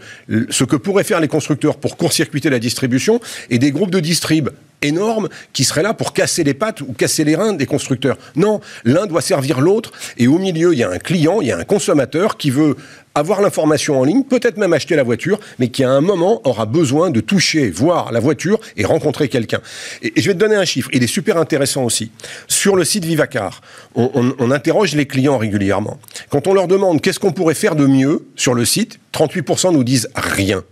ce que pourraient faire les constructeurs pour court-circuiter la distribution et des groupes de distrib énorme qui serait là pour casser les pattes ou casser les reins des constructeurs. Non, l'un doit servir l'autre et au milieu, il y a un client, il y a un consommateur qui veut avoir l'information en ligne, peut-être même acheter la voiture, mais qui à un moment aura besoin de toucher, voir la voiture et rencontrer quelqu'un. Et, je vais te donner un chiffre, il est super intéressant aussi. Sur le site Vivacar, on, on interroge les clients régulièrement. Quand on leur demande qu'est-ce qu'on pourrait faire de mieux sur le site, 38% nous disent rien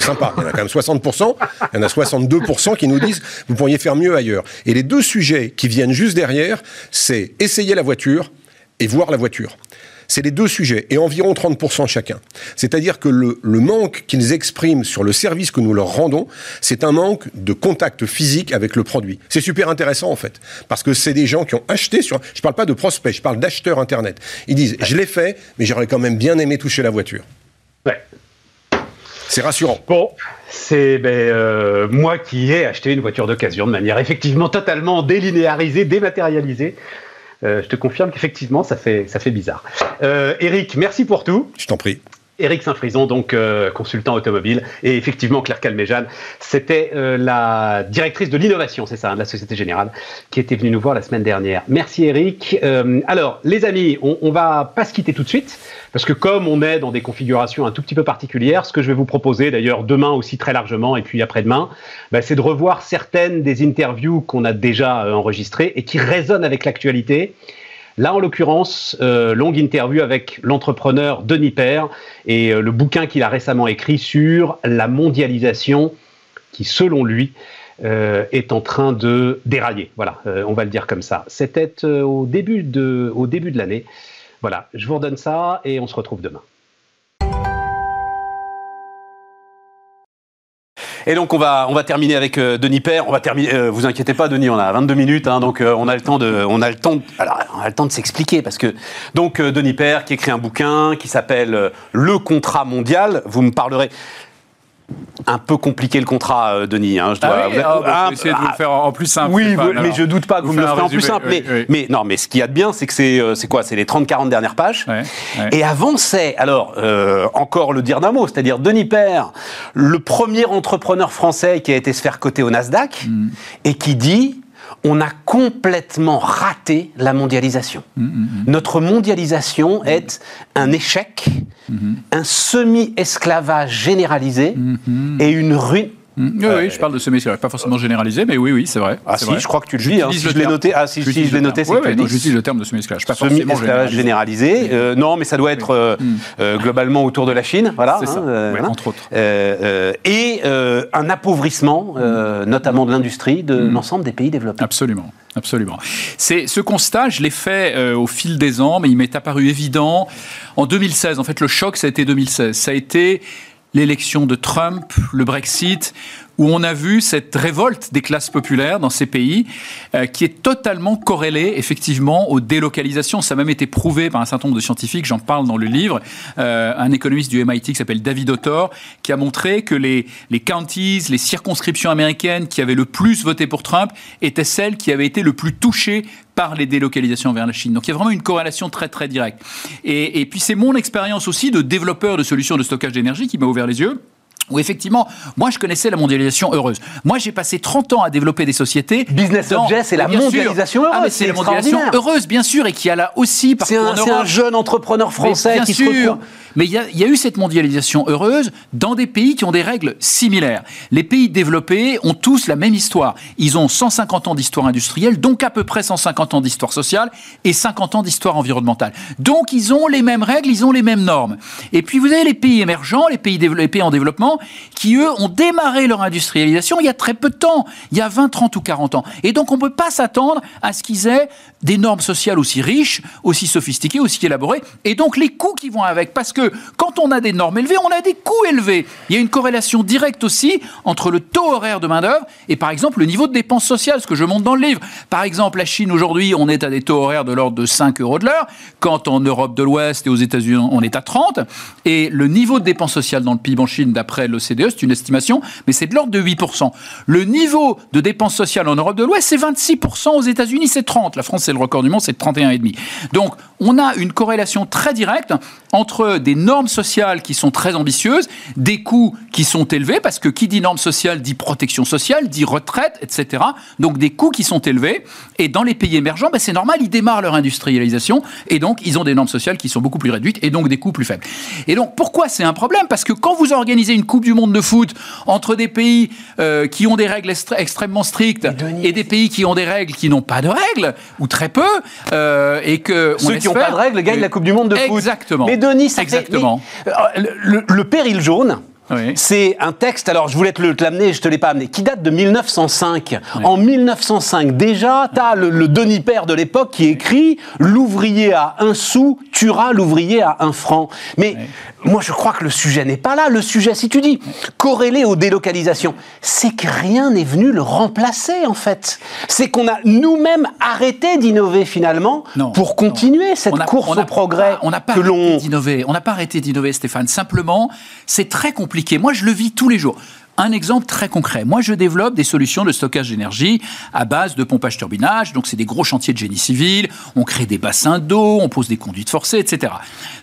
sympa. Il y en a quand même 60%, il y en a 62% qui nous disent vous pourriez faire mieux ailleurs. Et les deux sujets qui viennent juste derrière, c'est essayer la voiture et voir la voiture. C'est les deux sujets, et environ 30% chacun. C'est-à-dire que le, manque qu'ils expriment sur le service que nous leur rendons, c'est un manque de contact physique avec le produit. C'est super intéressant en fait, parce que c'est des gens qui ont acheté sur... Je ne parle pas de prospects, je parle d'acheteurs Internet. Ils disent, je l'ai fait, mais j'aurais quand même bien aimé toucher la voiture. Ouais. C'est rassurant. Bon, c'est ben, euh, moi qui ai acheté une voiture d'occasion de manière effectivement totalement délinéarisée, dématérialisée. Euh, je te confirme qu'effectivement, ça fait, ça fait bizarre. Euh, Eric, merci pour tout. Je t'en prie. Éric Saint-Frison, donc euh, consultant automobile, et effectivement Claire Calmejane, c'était euh, la directrice de l'innovation, c'est ça, hein, de la Société Générale, qui était venue nous voir la semaine dernière. Merci Éric. Euh, alors, les amis, on, on va pas se quitter tout de suite, parce que comme on est dans des configurations un tout petit peu particulières, ce que je vais vous proposer, d'ailleurs demain aussi très largement, et puis après-demain, bah, c'est de revoir certaines des interviews qu'on a déjà enregistrées et qui résonnent avec l'actualité Là, en l'occurrence, euh, longue interview avec l'entrepreneur Denis Père et euh, le bouquin qu'il a récemment écrit sur la mondialisation qui, selon lui, euh, est en train de dérailler. Voilà, on va le dire comme ça. C'était au début de, au début de l'année. Voilà, je vous redonne ça et on se retrouve demain. Et donc on va terminer avec euh, Denis Père. On va terminer. Euh, vous inquiétez pas, Denis, on a 22 minutes, donc euh, on a le temps de s'expliquer parce que donc Denis Père qui écrit un bouquin qui s'appelle Le contrat mondial. Vous me parlerez un peu compliqué le contrat, euh, Denis. Hein, je dois, ah oui, ah, bah, essayer de vous le faire en plus simple. Oui, mais je doute pas que vous, me le ferez en plus simple. mais, non, mais ce qu'il y a de bien, c'est que c'est euh, quoi C'est les 30-40 dernières pages. Et avant, c'est, alors, euh, encore le dire d'un mot, c'est-à-dire Denis Père, le premier entrepreneur français qui a été se faire coter au Nasdaq, mm. et qui dit on a complètement raté la mondialisation. Mm, mm, mm. Notre mondialisation est un échec, un semi-esclavage généralisé et une ruine. Oui, oui, je parle de semi-esclavage, pas forcément généralisé, mais oui, oui, c'est vrai. Ah si, je crois que tu le dis. Hein, si je l'ai noté, ah si, je l'ai noté, c'est que j'utilise le terme de semi-esclavage, pas forcément généralisé. généralisé. Euh, non, mais ça doit être euh, euh, globalement autour de la Chine, voilà. C'est hein, ça, entre autres. et un appauvrissement, notamment de l'industrie, de l'ensemble des pays développés. Absolument. Absolument. C'est ce constat, je l'ai fait euh, au fil des ans, mais il m'est apparu évident en 2016. En fait, le choc, ça a été 2016. Ça a été l'élection de Trump, le Brexit, où on a vu cette révolte des classes populaires dans ces pays euh, qui est totalement corrélée effectivement aux délocalisations. Ça a même été prouvé par un certain nombre de scientifiques, j'en parle dans le livre, euh, un économiste du MIT qui s'appelle David Autor, qui a montré que les, les counties, les circonscriptions américaines qui avaient le plus voté pour Trump étaient celles qui avaient été le plus touchées par les délocalisations vers la Chine. Donc il y a vraiment une corrélation très très directe. Et, et puis c'est mon expérience aussi de développeur de solutions de stockage d'énergie qui m'a ouvert les yeux où effectivement, moi je connaissais la mondialisation heureuse. Moi j'ai passé 30 ans à développer des sociétés. Business Object, c'est la mondialisation heureuse. Ah, mais c'est la mondialisation heureuse, bien sûr, et qui a là aussi. C'est un, un, jeune entrepreneur français qui sûr, se retrouve. Mais il y, a, eu cette mondialisation heureuse dans des pays qui ont des règles similaires. Les pays développés ont tous la même histoire. Ils ont 150 ans d'histoire industrielle, donc à peu près 150 ans d'histoire sociale et 50 ans d'histoire environnementale. Donc ils ont les mêmes règles, ils ont les mêmes normes. Et puis vous avez les pays émergents, les pays, les pays en développement, qui eux ont démarré leur industrialisation il y a très peu de temps, il y a 20, 30 ou 40 ans. Et donc on ne peut pas s'attendre à ce qu'ils aient des normes sociales aussi riches, aussi sophistiquées, aussi élaborées, et donc les coûts qui vont avec. Parce que quand on a des normes élevées, on a des coûts élevés. Il y a une corrélation directe aussi entre le taux horaire de main-d'œuvre et par exemple le niveau de dépenses sociales, ce que je montre dans le livre. Par exemple, la Chine aujourd'hui, on est à des taux horaires de l'ordre de 5 euros de l'heure, quand en Europe de l'Ouest et aux États-Unis, on est à 30. Et le niveau de dépenses sociales dans le PIB en Chine, d'après l'OCDE, c'est une estimation, mais c'est de l'ordre de 8%. Le niveau de dépenses sociales en Europe de l'Ouest, c'est 26%. Aux États-Unis, c'est 30. La France, c'est le record du monde, c'est 31,5. Donc, on a une corrélation très directe entre des normes sociales qui sont très ambitieuses, des coûts qui sont élevés, parce que qui dit normes sociales dit protection sociale, dit retraite, etc. Donc des coûts qui sont élevés. Et dans les pays émergents, ben c'est normal, ils démarrent leur industrialisation, et donc ils ont des normes sociales qui sont beaucoup plus réduites, et donc des coûts plus faibles. Et donc pourquoi c'est un problème? Parce que quand vous organisez une Coupe du Monde de foot entre des pays euh, qui ont des règles extrêmement strictes et, des pays qui ont des règles qui n'ont pas de règles, ou très peu, euh, et que... Ceux qui n'ont pas de règles gagnent la Coupe du Monde de foot. Exactement. Mais Denis, ça Exactement. Euh, le, péril jaune, C'est un texte, alors je voulais te l'amener, je te l'ai pas amené, qui date de 1905. En 1905, déjà, tu as le, Denis Père de l'époque qui écrit L'ouvrier à un sou tuera l'ouvrier à un franc. Mais moi, je crois que le sujet n'est pas là. Le sujet, si tu dis corrélé aux délocalisations, c'est que rien n'est venu le remplacer, en fait. C'est qu'on a nous-mêmes arrêté d'innover finalement pour continuer cette course au progrès on n'a pas arrêté d'innover. On n'a pas arrêté d'innover, Stéphane. Simplement, c'est très compliqué. Moi, je le vis tous les jours. Un exemple très concret. Moi, je développe des solutions de stockage d'énergie à base de pompage-turbinage. Donc, c'est des gros chantiers de génie civil. On crée des bassins d'eau, on pose des conduites forcées, etc.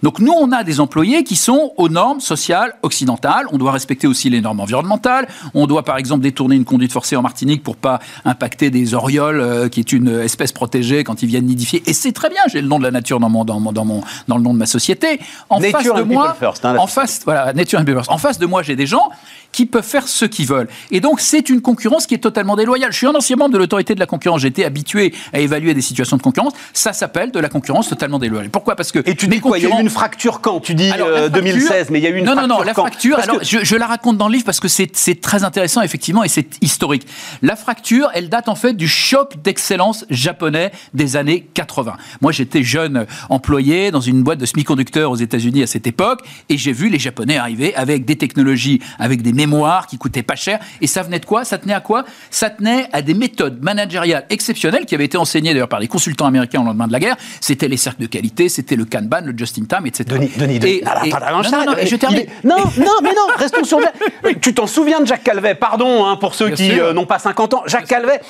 Donc, nous, on a des employés qui sont aux normes sociales occidentales. On doit respecter aussi les normes environnementales. On doit, par exemple, détourner une conduite forcée en Martinique pour pas impacter des orioles, euh, qui est une espèce protégée quand ils viennent nidifier. Et c'est très bien. J'ai le nom de la nature dans mon, dans mon, dans mon, dans le nom de ma société. En face de moi, hein, en face, voilà, nature and En face de moi, j'ai des gens qui peuvent faire ce qu'ils veulent. Et donc, c'est une concurrence qui est totalement déloyale. Je suis un ancien membre de l'autorité de la concurrence. J'ai été habitué à évaluer des situations de concurrence. Ça s'appelle de la concurrence totalement déloyale. Pourquoi? Parce que. Et tu dis quoi? Il y a eu une fracture quand? Tu dis 2016, euh, mais il y a eu une non, fracture. Non, non, la fracture, alors, je, la raconte dans le livre parce que c'est très intéressant, effectivement, et c'est historique. La fracture, elle date en fait du choc d'excellence japonais des années 80. Moi, j'étais jeune employé dans une boîte de semi-conducteurs aux États-Unis à cette époque, et j'ai vu les Japonais arriver avec des technologies, avec des mémoire qui coûtait pas cher. Et ça venait de quoi? Ça tenait à quoi? Ça tenait à des méthodes managériales exceptionnelles qui avaient été enseignées d'ailleurs par les consultants américains au lendemain de la guerre. C'était les cercles de qualité, c'était le Kanban, le Just-in-Time, etc. Denis, Denis, Denis. non, non, je termine. Non, non, mais non, restons sur Tu t'en souviens de Jacques Calvet? Pardon hein, pour ceux qui euh, n'ont pas 50 ans. Jacques Calvet,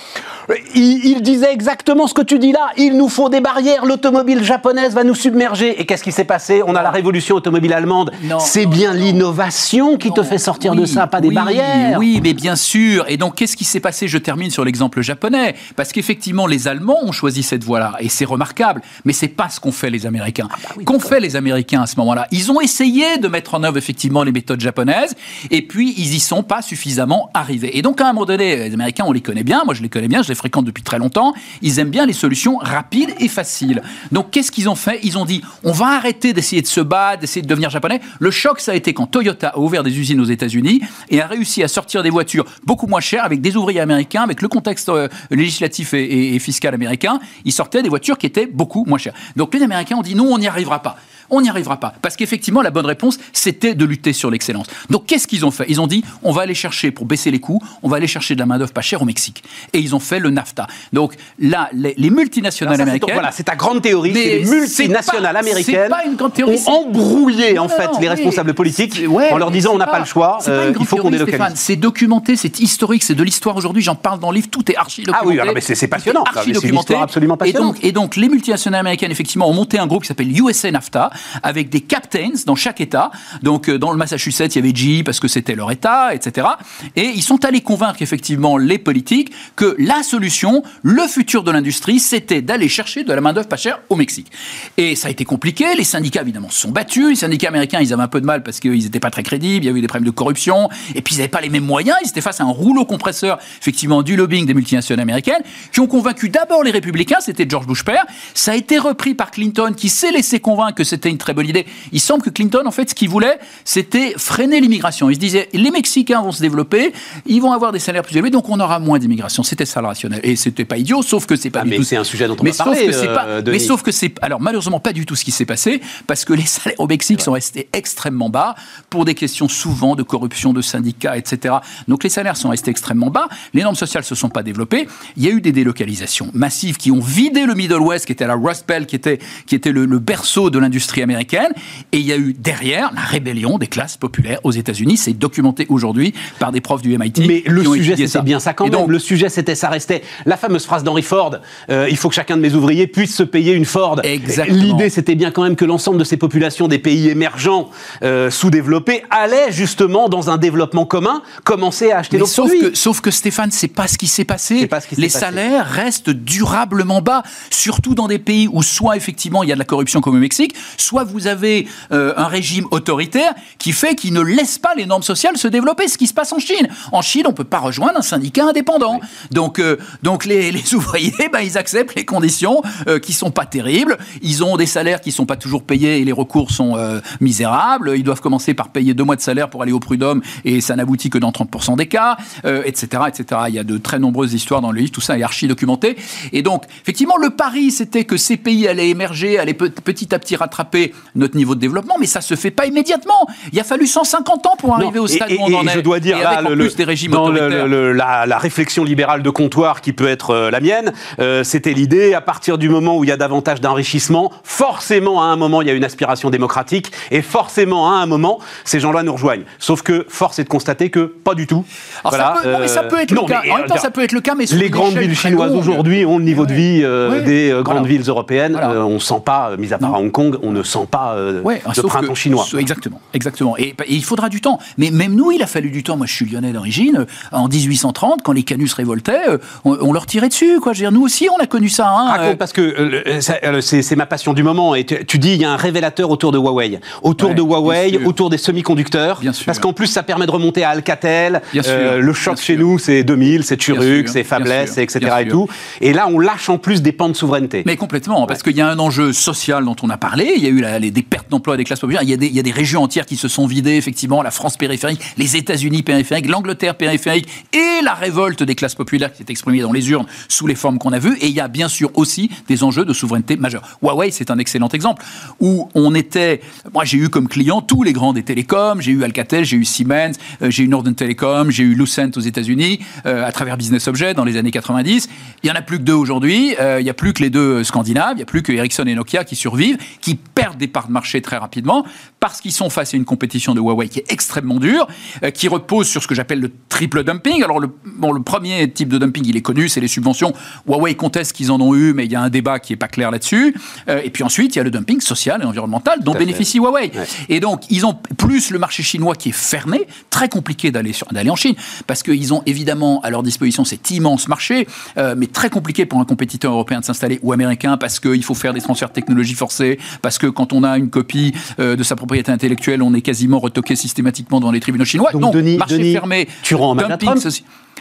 il, il, disait exactement ce que tu dis là. Il nous faut des barrières. L'automobile japonaise va nous submerger. Et qu'est-ce qui s'est passé On a la révolution automobile allemande. C'est bien l'innovation qui te fait sortir de ça, pas des barrières. Oui, mais bien sûr. Et donc, qu'est-ce qui s'est passé? Je termine sur l'exemple japonais. Parce qu'effectivement, les Allemands ont choisi cette voie-là. Et c'est remarquable. Mais c'est pas ce qu'ont fait les Américains. Ah bah qu'ont fait les Américains à ce moment-là? Ils ont essayé de mettre en œuvre effectivement les méthodes japonaises. Et puis, ils y sont pas suffisamment arrivés. Et donc, à un moment donné, les Américains, on les connaît bien. Moi, je les connais bien. Je fréquente depuis très longtemps. Ils aiment bien les solutions rapides et faciles. Donc, qu'est-ce qu'ils ont fait? Ils ont dit on va arrêter d'essayer de se battre, d'essayer de devenir japonais. Le choc, ça a été quand Toyota a ouvert des usines aux États-Unis et a réussi à sortir des voitures beaucoup moins chères avec des ouvriers américains, avec le contexte euh, législatif et, et fiscal américain. Ils sortaient des voitures qui étaient beaucoup moins chères. Donc, les Américains ont dit non, on n'y arrivera pas on n'y arrivera pas. Parce qu'effectivement, la bonne réponse, c'était de lutter sur l'excellence. Donc, qu'est-ce qu'ils ont fait? Ils ont dit, on va aller chercher, pour baisser les coûts, on va aller chercher de la main-d'œuvre pas chère au Mexique. Et ils ont fait le NAFTA. Donc, là, les, multinationales américaines. Voilà, c'est ta grande théorie. Mais les multinationales américaines pas une grande théorie, ont embrouillé, en fait, les responsables politiques en leur disant, on n'a pas, le choix, euh, il faut qu'on délocalise. C'est documenté, c'est historique, c'est de l'histoire aujourd'hui. J'en parle dans le livre, tout est archi documenté. Ah oui, mais c'est passionnant. Documenté. absolument passionnante. Et donc, et donc, les multinationales américaines, effectivement, ont monté un groupe qui s'appelle USA NAFTA, avec des captains dans chaque État. Donc, euh, dans le Massachusetts, il y avait GE parce que c'était leur État, etc. Et ils sont allés convaincre effectivement les politiques que la solution, le futur de l'industrie, c'était d'aller chercher de la main-d'œuvre pas chère au Mexique. Et ça a été compliqué. Les syndicats, évidemment, se sont battus. Les syndicats américains, ils avaient un peu de mal parce qu'ils n'étaient pas très crédibles. Il y avait eu des problèmes de corruption. Et puis, ils n'avaient pas les mêmes moyens. Ils étaient face à un rouleau compresseur, effectivement, du lobbying des multinationales américaines, qui ont convaincu d'abord les républicains. C'était George Bush père. Ça a été repris par Clinton, qui s'est laissé convaincre que c'était une très bonne idée. Il semble que Clinton, en fait, ce qu'il voulait, c'était freiner l'immigration. Il se disait, les Mexicains vont se développer, ils vont avoir des salaires plus élevés, donc on aura moins d'immigration. C'était ça le rationnel. Et c'était pas idiot, sauf que c'est pas ah, du mais tout. c'est un sujet dont on mais va parler. Euh, mais sauf que c'est, alors malheureusement pas du tout ce qui s'est passé, parce que les salaires au Mexique sont restés extrêmement bas pour des questions souvent de corruption, de syndicats, etc. Donc les salaires sont restés extrêmement bas. Les normes sociales se sont pas développées. Il y a eu des délocalisations massives qui ont vidé le Middle West, qui était la Rust Belt, qui était, qui était le, le berceau de l'industrie américaine. Et il y a eu derrière la rébellion des classes populaires aux États-Unis. C'est documenté aujourd'hui par des profs du MIT. Mais le sujet, c'était bien ça quand même. le sujet, c'était, ça restait la fameuse phrase d'Henry Ford euh, il faut que chacun de mes ouvriers puisse se payer une Ford. L'idée, c'était bien quand même que l'ensemble de ces populations des pays émergents, euh, sous-développés, allaient justement dans un développement commun commencer à acheter nos sauf produits. Que, sauf que Stéphane, c'est pas ce qui s'est passé. Les salaires restent durablement bas, surtout dans des pays où soit effectivement il y a de la corruption comme au Mexique, soit vous avez euh, un régime autoritaire qui fait qu'il ne laisse pas les normes sociales se développer. Ce qui se passe en Chine. En Chine, on ne peut pas rejoindre un syndicat indépendant. Donc, euh, donc les, ouvriers, ben, ils acceptent les conditions euh, qui sont pas terribles. Ils ont des salaires qui sont pas toujours payés et les recours sont misérables. Ils doivent commencer par payer deux mois de salaire pour aller au prud'homme et ça n'aboutit que dans 30% des cas, etc., etc. Il y a de très nombreuses histoires dans le livre. Tout ça est archi documenté. Et donc, effectivement, le pari, c'était que ces pays allaient émerger, allaient petit à petit rattraper notre niveau de développement, mais ça se fait pas immédiatement. Il a fallu 150 ans pour arriver au stade où on en est. Je dois dire, là, le, plus des régimes dans la, la, réflexion libérale de comptoir qui peut être euh, la mienne, euh, c'était l'idée, à partir du moment où il y a davantage d'enrichissement, forcément, à un moment, il y a une aspiration démocratique, et forcément, à un moment, ces gens-là nous rejoignent. Sauf que, force est de constater que pas du tout. voilà, ça peut, non, mais ça peut être le cas. en même temps, ça peut être le cas, mais les grandes villes chinoises aujourd'hui ont le niveau de vie euh, des grandes villes européennes. on ne sent pas, mis à part à Hong Kong, on ne sent pas de printemps chinois. Exactement, exactement. Et, il faudra du temps. Mais même nous, il a fallu du temps. Moi, je suis lyonnais d'origine. En 1830, quand les Canus révoltaient, euh, on, leur tirait dessus. Quoi. Je veux dire, nous aussi, on a connu ça. Hein, Raconte, euh. parce que euh, c'est ma passion du moment. Et tu, dis, il y a un révélateur autour de Huawei. Autour de Huawei, autour des semi-conducteurs. Parce qu'en plus, ça permet de remonter à Alcatel. le choc chez nous, c'est 2000, c'est Turuk, c'est Fabless, etc. Et, tout. et là, on lâche en plus des pans de souveraineté. Mais complètement. Parce qu'il y a un enjeu social dont on a parlé. Il y a des pertes d'emploi des classes populaires. Il y, a des, régions entières qui se sont vidées, effectivement, la France périphérique, les États-Unis périphériques, l'Angleterre périphérique et la révolte des classes populaires qui s'est exprimée dans les urnes sous les formes qu'on a vues. Et il y a bien sûr aussi des enjeux de souveraineté majeurs. Huawei, c'est un excellent exemple où on était. Moi, j'ai eu comme client tous les grands des télécoms. J'ai eu Alcatel, j'ai eu Siemens, euh, j'ai eu Northern Telecom, j'ai eu Lucent aux États-Unis euh, à travers Business Object dans les années 90. Il y en a plus que deux aujourd'hui. Euh, il n'y a plus que les deux scandinaves. Il n'y a plus que Ericsson et Nokia qui survivent, qui perdent des parts de marché très rapidement parce qu'ils sont face à une compétition de Huawei qui est extrêmement dure, euh, qui repose sur ce que j'appelle le triple dumping. Alors, le, bon, le premier type de dumping, il est connu, c'est les subventions. Huawei conteste qu'ils en ont eu, mais il y a un débat qui n'est pas clair là-dessus. Euh, et puis ensuite, il y a le dumping social et environnemental dont bénéficie Huawei. Et donc, ils ont plus le marché chinois qui est fermé, très compliqué d'aller en Chine, parce qu'ils ont évidemment à leur disposition cet immense marché, euh, mais très compliqué pour un compétiteur européen de s'installer ou américain, parce qu'il faut faire des transferts de technologie forcés, parce que quand on a une copie euh, de sa propriété intellectuelle, on est quasiment retoqué systématiquement dans les tribunaux chinois. Donc, Denis, marché fermé, tu rends dumping,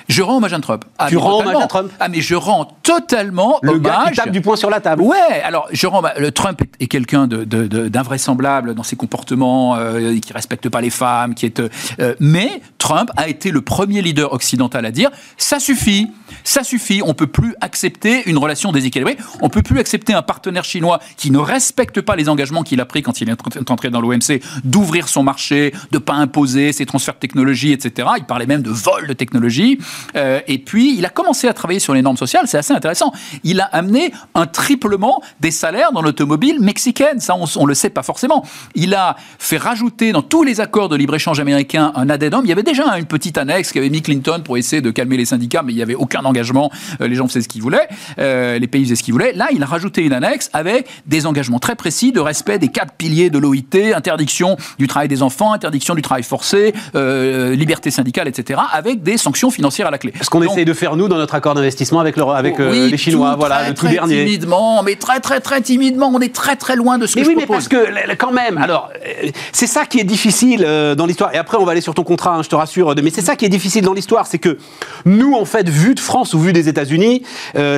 je rends hommage à Trump. Ah, tu rends hommage à Trump Ah, mais je rends totalement le hommage. Gars qui tape du poing sur la table. Ouais, alors je rends. Le Trump est, quelqu'un d'invraisemblable de, dans ses comportements, euh, qui respecte pas les femmes, qui est. Euh, mais Trump a été le premier leader occidental à dire ça suffit, ça suffit. On peut plus accepter une relation déséquilibrée. On peut plus accepter un partenaire chinois qui ne respecte pas les engagements qu'il a pris quand il est entré dans l'OMC, d'ouvrir son marché, de pas imposer ses transferts de technologie, etc. Il parlait même de vol de technologie. Euh, et puis, il a commencé à travailler sur les normes sociales, c'est assez intéressant. Il a amené un triplement des salaires dans l'automobile mexicaine, ça on, ne le sait pas forcément. Il a fait rajouter dans tous les accords de libre-échange américains un addendum. Il y avait déjà une petite annexe qu'avait mis Clinton pour essayer de calmer les syndicats, mais il n'y avait aucun engagement. Euh, les gens faisaient ce qu'ils voulaient, euh, les pays faisaient ce qu'ils voulaient. Là, il a rajouté une annexe avec des engagements très précis de respect des quatre piliers de l'OIT, interdiction du travail des enfants, interdiction du travail forcé, liberté syndicale, etc., avec des sanctions financières à la clé. Ce qu'on essaye de faire nous dans notre accord d'investissement avec, le, avec euh, les Chinois, voilà, le tout très dernier. Timidement, mais très très très timidement, on est très très loin de ce mais que oui, je mais parce que quand même, alors euh, c'est ça qui est difficile euh, dans l'histoire. Et après, on va aller sur ton contrat, hein, je te rassure. Mais c'est ça qui est difficile dans l'histoire, c'est que nous, en fait, vu de France ou vu des États-Unis,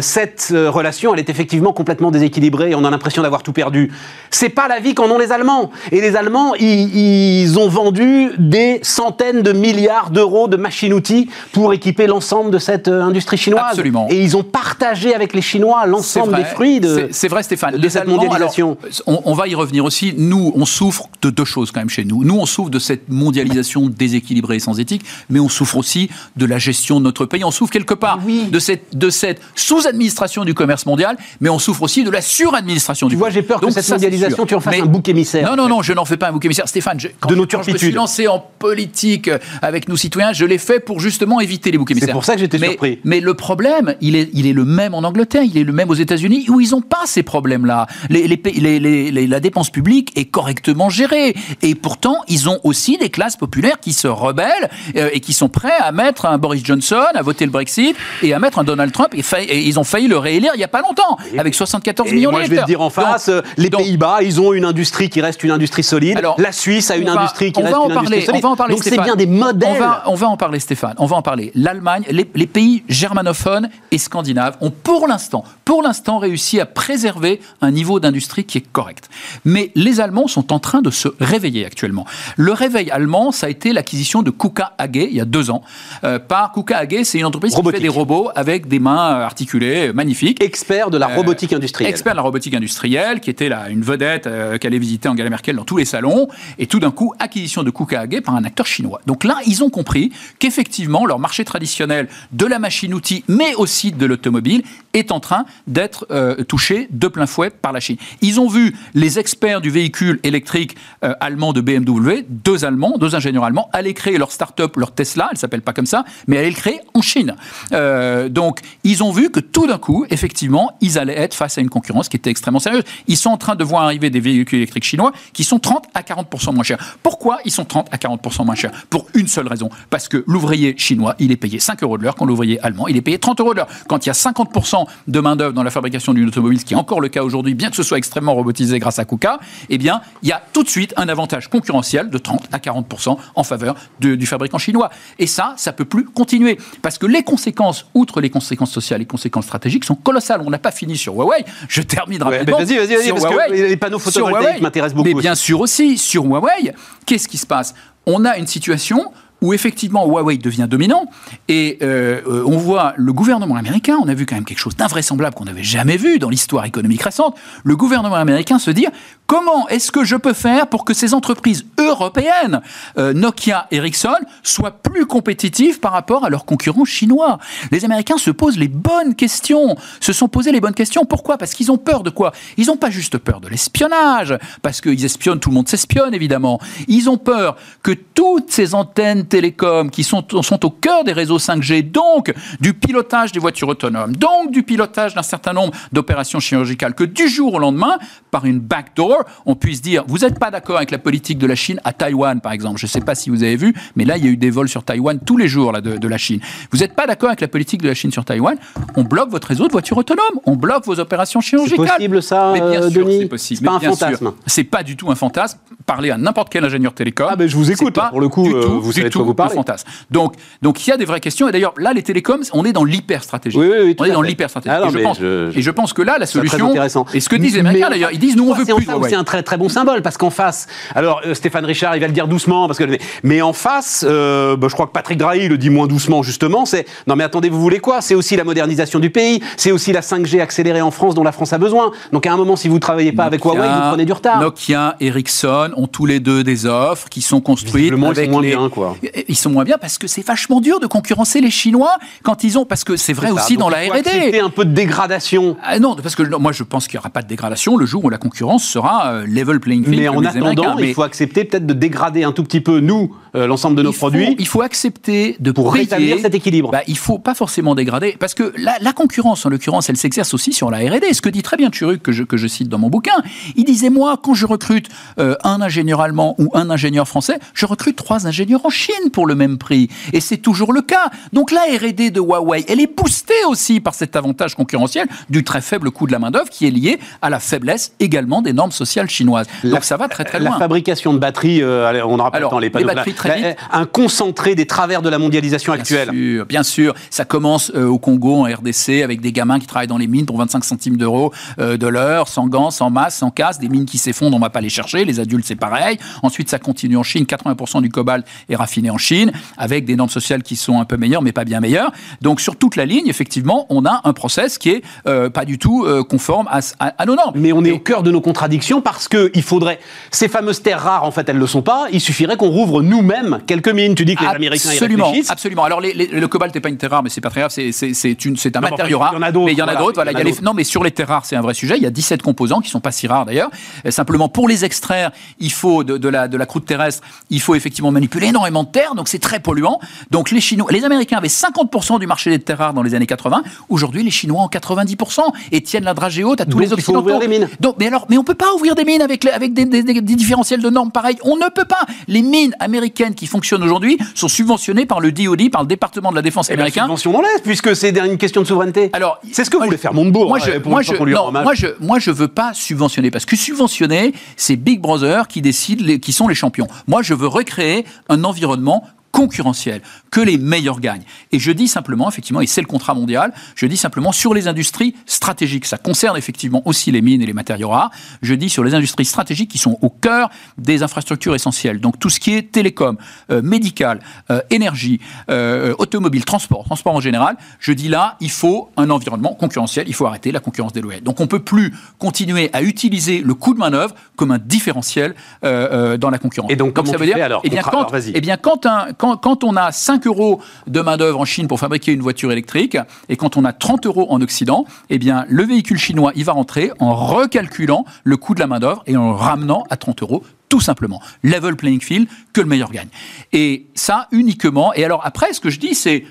cette relation, elle est effectivement complètement déséquilibrée. Et on a l'impression d'avoir tout perdu. C'est pas la vie qu'en ont les Allemands. Et les Allemands, ils, ils ont vendu des centaines de milliards d'euros de machines-outils pour équiper l'ensemble de cette euh, industrie chinoise. Absolument. Et ils ont partagé avec les Chinois l'ensemble des fruits de, c'est vrai, Stéphane, de cette mondialisation. on, va y revenir aussi. Nous, on souffre de deux choses quand même chez nous. Nous, on souffre de cette mondialisation déséquilibrée et sans éthique, mais on souffre aussi de la gestion de notre pays. On souffre quelque part de cette, de cette sous-administration du commerce mondial, mais on souffre aussi de la suradministration du Tu vois, j'ai peur que cette mondialisation, tu en fasses un bouc émissaire. Non, non, non, je n'en fais pas un bouc émissaire. Stéphane, quand, de nos quand je me suis lancé en politique avec nos citoyens, je l'ai fait pour justement éviter les boucs émissaires. C'est pour ça que j'étais surpris. Mais le problème, il est, il est le même en Angleterre, il est le même aux États-Unis, où ils n'ont pas ces problèmes-là. Les, les, les, la dépense publique est correctement gérée. Et pourtant, ils ont aussi des classes populaires qui se rebellent euh, et qui sont prêts à mettre un Boris Johnson, à voter le Brexit et à mettre un Donald Trump. Et, ils ont failli le réélire il n'y a pas longtemps, avec 74 millions d'électeurs. Moi, je vais te dire en face, euh, les Pays-Bas, ils ont une industrie qui reste une industrie solide. Alors, la Suisse a une industrie qui reste une industrie solide. On va en parler, Donc c'est bien des modèles. On va, on va en parler, Stéphane. On va en parler. L'Allemagne, les, les pays germanophones et scandinaves ont pour l'instant, pour l'instant réussi à préserver un niveau d'industrie qui est correct. Mais les Allemands sont en train de se réveiller actuellement. Le réveil allemand, ça a été l'acquisition de Kuka AG il y a deux ans. Euh, par Kuka AG, c'est une entreprise qui fait des robots avec des mains articulées, magnifiques. Expert de la euh, robotique industrielle. expert de la robotique industrielle, qui était là une vedette euh, qu'allait visiter Angela Merkel dans tous les salons. Et tout d'un coup, acquisition de Kuka AG par un acteur chinois. Donc là, ils ont compris qu'effectivement, leur marché traditionnel de la machine-outil, mais aussi de l'automobile, est en train d'être euh, touché de plein fouet par la Chine. Ils ont vu les experts du véhicule électrique euh, allemand de BMW, deux Allemands, deux ingénieurs allemands, aller créer leur start-up, leur Tesla, elle s'appelle pas comme ça, mais aller le créer en Chine. Euh, donc, ils ont vu que tout d'un coup, effectivement, ils allaient être face à une concurrence qui était extrêmement sérieuse. Ils sont en train de voir arriver des véhicules électriques chinois qui sont 30 à 40% moins chers. Pourquoi ils sont 30 à 40% moins chers? Pour une seule raison. Parce que l'ouvrier chinois, il est payé 5 euros de l'heure, quand l'ouvrier allemand, il est payé 30 euros de l'heure. Quand il y a 50% de main-d'œuvre dans la fabrication d'une automobile, ce qui est encore le cas aujourd'hui, bien que ce soit extrêmement robotisé grâce à KUKA, eh bien, il y a tout de suite un avantage concurrentiel de 30 à 40% en faveur du fabricant chinois. Et ça, ça peut plus continuer. Parce que les conséquences, outre les conséquences sociales et conséquences stratégiques, sont colossales. On n'a pas fini sur Huawei. Je termine rapidement. vas-y, vas-y, vas-y, parce que les panneaux photovoltaïques m'intéressent beaucoup. Mais bien sûr aussi, sur Huawei, qu'est-ce qui se passe? On a une situation où effectivement Huawei devient dominant et euh, on voit le gouvernement américain, on a vu quand même quelque chose d'invraisemblable qu'on n'avait jamais vu dans l'histoire économique récente, le gouvernement américain se dire comment est-ce que je peux faire pour que ces entreprises européennes, euh, Nokia, Ericsson, soient plus compétitives par rapport à leurs concurrents chinois? Les Américains se posent les bonnes questions, se sont posés les bonnes questions. Pourquoi? Parce qu'ils ont peur de quoi? Ils n'ont pas juste peur de l'espionnage, parce qu'ils espionnent, tout le monde s'espionne évidemment. Ils ont peur que toutes ces antennes télécoms qui sont, sont au cœur des réseaux 5G, donc du pilotage des voitures autonomes, donc du pilotage d'un certain nombre d'opérations chirurgicales, que du jour au lendemain, par une backdoor, on puisse dire vous n'êtes pas d'accord avec la politique de la Chine à Taïwan, par exemple. Je ne sais pas si vous avez vu, mais là, il y a eu des vols sur Taïwan tous les jours là, de, la Chine. Vous n'êtes pas d'accord avec la politique de la Chine sur Taïwan, on bloque votre réseau de voitures autonomes, on bloque vos opérations chirurgicales. C'est possible ça, mais bien euh, sûr, Denis? c'est possible. C'est pas un fantasme. C'est pas du tout un fantasme. Parlez à n'importe quel ingénieur télécom. Ah ben je vous écoute. Pas pour le coup, du euh, tout, vous savez de quoi vous parlez. un fantasme. Donc, donc il y a des vraies questions. Et d'ailleurs, là, les télécoms, on est dans l'hyper-stratégie. Oui, oui, oui, tout on est dans fait. l'hyper-stratégie. Ah et, je pense, je- et je pense que là, la solution. intéressant. Et ce que disent les Américains, d'ailleurs, ils disent nous, on veut plus. Huawei. C'est un très très bon symbole parce qu'en face, alors euh, Stéphane Richard, il va le dire doucement parce que mais en face, euh, bah, je crois que Patrick Drahi le dit moins doucement justement. C'est non mais attendez, vous voulez quoi? C'est aussi la modernisation du pays, c'est aussi la 5G accélérée en France dont la France a besoin. Donc à un moment, si vous travaillez pas avec Huawei, vous prenez du retard. Nokia, Ericsson ont tous les deux des offres qui sont construites Visiblement, ils sont avec moins les- bien, quoi. Ils sont moins bien parce que c'est vachement dur de concurrencer les Chinois quand ils ont parce que c'est vrai ça. aussi dans la R&D. un peu de dégradation. Ah non, parce que non, moi je pense qu'il n'y aura pas de dégradation le jour où la concurrence sera euh, level playing field. Mais en attendant, il faut accepter peut-être de dégrader un tout petit peu nous euh, l'ensemble de nos il faut- produits il faut accepter de pour payer. rétablir cet équilibre. Bah, il faut pas forcément dégrader, parce que la, la concurrence, en l'occurrence, elle s'exerce aussi sur la R&D. Ce que dit très bien Turuk, que je, que je cite dans mon bouquin, il disait, moi, quand je recrute euh, un ingénieur allemand ou un ingénieur français, je recrute trois ingénieurs en Chine pour le même prix. Et c'est toujours le cas. Donc la R&D de Huawei, elle est boostée aussi par cet avantage concurrentiel du très faible coût de la main-d'œuvre qui est lié à la faiblesse également des normes sociales chinoises. Donc ça va très très La loin. fabrication de batteries, euh, on aura pas le Alors, temps, les les panneaux. batteries, là. très La- vite. Un concentré des travers de la mondialisation actuelle. Bien sûr, bien sûr. Ça commence euh, au Congo, en RDC, avec des gamins qui travaillent dans les mines pour 25 centimes d'euros euh, de l'heure, sans gants, sans masse, sans casse, des mines qui s'effondrent, on va pas les chercher. Les adultes, c'est pareil. Ensuite, ça continue en Chine. 80% du cobalt est raffiné en Chine, avec des normes sociales qui sont un peu meilleures, mais pas bien meilleures. Donc, sur toute la ligne, effectivement, on a un process qui est euh, pas du tout euh, conforme à, à- à nos normes. Mais on est au cœur de nos contradictions parce que il faudrait ces fameuses terres rares en fait elles le sont pas. Il suffirait qu'on rouvre nous-mêmes quelques mines. Tu dis que les Américains y Absolument, réfléchissent. absolument. Alors les- les- le cobalt n'est pas une terre rare, mais c'est pas très grave. C'est un Non, matériau rare. il y en a d'autres, Mais il y en a d'autres. Voilà, en les- non, mais sur les terres rares, c'est un vrai sujet. Il y a 17 composants qui sont pas si rares d'ailleurs. Euh, Simplement pour les extraire, il faut de, de la de la croûte terrestre, il faut effectivement manipuler énormément de terre, donc c'est très polluant. Donc les Chinois, les Américains avaient 50% du marché des terres rares dans les années 80. Aujourd'hui, les Chinois ont 90% et tiennent la dragée haute à tous Donc, les occidentaux. les mines. Donc, mais alors, mais on peut pas ouvrir des mines avec, les- avec des, des- des différentiels de normes pareils. On ne peut pas. Les mines américaines qui fonctionnent aujourd'hui sont subventionnées par le DoD, par le département de la défense Eh bien, américain. subvention dans l'Est, puisque c'est une question de souveraineté. Alors, c'est ce que moi, voulait faire Montebourg. Moi, je, euh, pour moi, je, non, moi, je, moi, je veux pas subventionner parce que subventionner, c'est Big Brother qui décide les- qui sont les champions. Moi, je veux recréer un environnement concurrentiel, que les meilleurs gagnent. Et je dis simplement, effectivement, et c'est le contrat mondial, je dis simplement sur les industries stratégiques. Ça concerne effectivement aussi les mines et les matériaux rares. Je dis sur les industries stratégiques qui sont au cœur des infrastructures essentielles. Donc tout ce qui est télécom, euh, médical, euh, énergie, euh, automobile, transport, transport en général. Je dis là, il faut un environnement concurrentiel. Il faut arrêter la concurrence déloyale. Donc on peut plus continuer à utiliser le coût de main d'œuvre comme un différentiel euh, euh, dans la concurrence. Et donc, comment ça tu veut dire fais alors Eh bien, quand, alors, eh bien, quand, un- quand, quand on a 5 euros de main-d'œuvre en Chine pour fabriquer une voiture électrique et quand on a 30 euros en Occident, eh bien, le véhicule chinois, il va rentrer en recalculant le coût de la main-d'œuvre et en ramenant à 30 euros. Tout simplement. Level playing field, que le meilleur gagne. Et ça uniquement. Et alors après, ce que je dis, c'est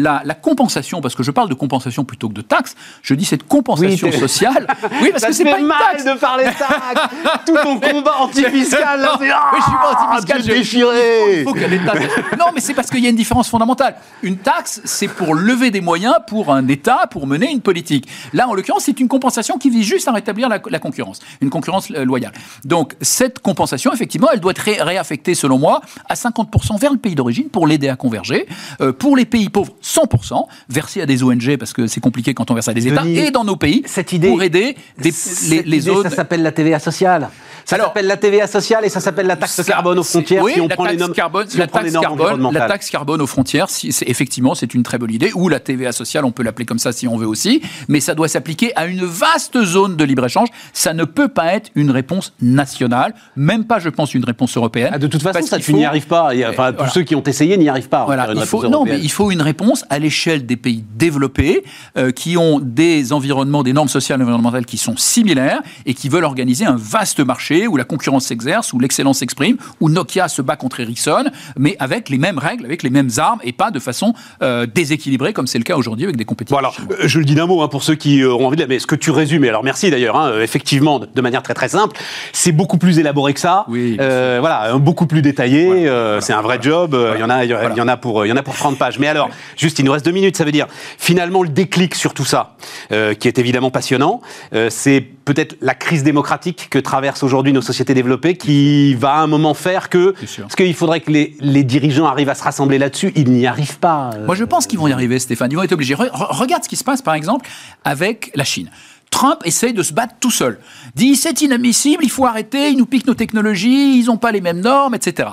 la, la compensation, parce que je parle de compensation plutôt que de taxe, je dis cette compensation Oui, sociale. Oui, parce ça que c'est pas une mal taxe. de parler de taxe. Tout ton combat anti-fiscal, là, c'est je suis pas ah, anti-fiscal, je- déchiré. Il faut. Non, mais c'est parce qu'il y a une différence fondamentale. Une taxe, c'est pour lever des moyens pour un État, pour mener une politique. Là, en l'occurrence, c'est une compensation qui vise juste à rétablir la, la concurrence, une concurrence euh, loyale. Donc, cette compensation, effectivement, elle doit être ré- réaffectée, selon moi, à 50% vers le pays d'origine pour l'aider à converger. Euh, pour les pays pauvres, 100%, versés à des ONG, parce que c'est compliqué quand on verse à des États, Denis, et dans nos pays, cette idée- pour aider des- les, les idée, zones... Ça s'appelle la TVA sociale. Ça s'appelle la TVA sociale et ça s'appelle la taxe carbone aux frontières. Oui, si on la prend les taxe normes, carbone, si la les taxe carbone, la taxe carbone aux frontières, si, effectivement, c'est une très bonne idée. Ou la TVA sociale, on peut l'appeler comme ça si on veut aussi. Mais ça doit s'appliquer à une vaste zone de libre-échange. Ça ne peut pas être une réponse nationale, même pas, je pense, une réponse européenne. Ah, de toute façon, ça, tu faut- n'y arrives pas. Enfin, tous Voilà. ceux qui ont essayé n'y arrivent pas. Voilà, il faut, non, mais il faut une réponse à l'échelle des pays développés euh, qui ont des environnements, des normes sociales et environnementales qui sont similaires et qui veulent organiser un vaste marché où la concurrence s'exerce, où l'excellence s'exprime, où Nokia se bat contre Ericsson, mais avec les mêmes règles, avec les mêmes armes et pas de façon euh, déséquilibrée comme c'est le cas aujourd'hui avec des compétitions. Bon alors, euh, je le dis d'un mot hein, pour ceux qui auront envie de... Mais ce que tu résumes, et alors merci d'ailleurs, hein, effectivement, de, manière très très simple, c'est beaucoup plus élaboré que ça. Oui, Euh, voilà, beaucoup plus détaillé. c'est un vrai job. Il y en a, il y, en a pour, il y en a pour 30 pages. Mais alors, juste, il nous reste deux minutes. Ça veut dire, finalement, le déclic sur tout ça, euh, qui est évidemment passionnant, euh, c'est peut-être la crise démocratique que traversent aujourd'hui nos sociétés développées, qui va à un moment faire que, parce qu'il faudrait que les, les dirigeants arrivent à se rassembler là-dessus. Ils n'y arrivent pas. euh. Moi, je pense qu'ils vont y arriver, Stéphane. Ils vont être obligés. Re- re- regarde ce qui se passe, par exemple, avec la Chine. Trump essaye de se battre tout seul. Dit c'est inadmissible, il faut arrêter, ils nous piquent nos technologies, ils n'ont pas les mêmes normes, etc.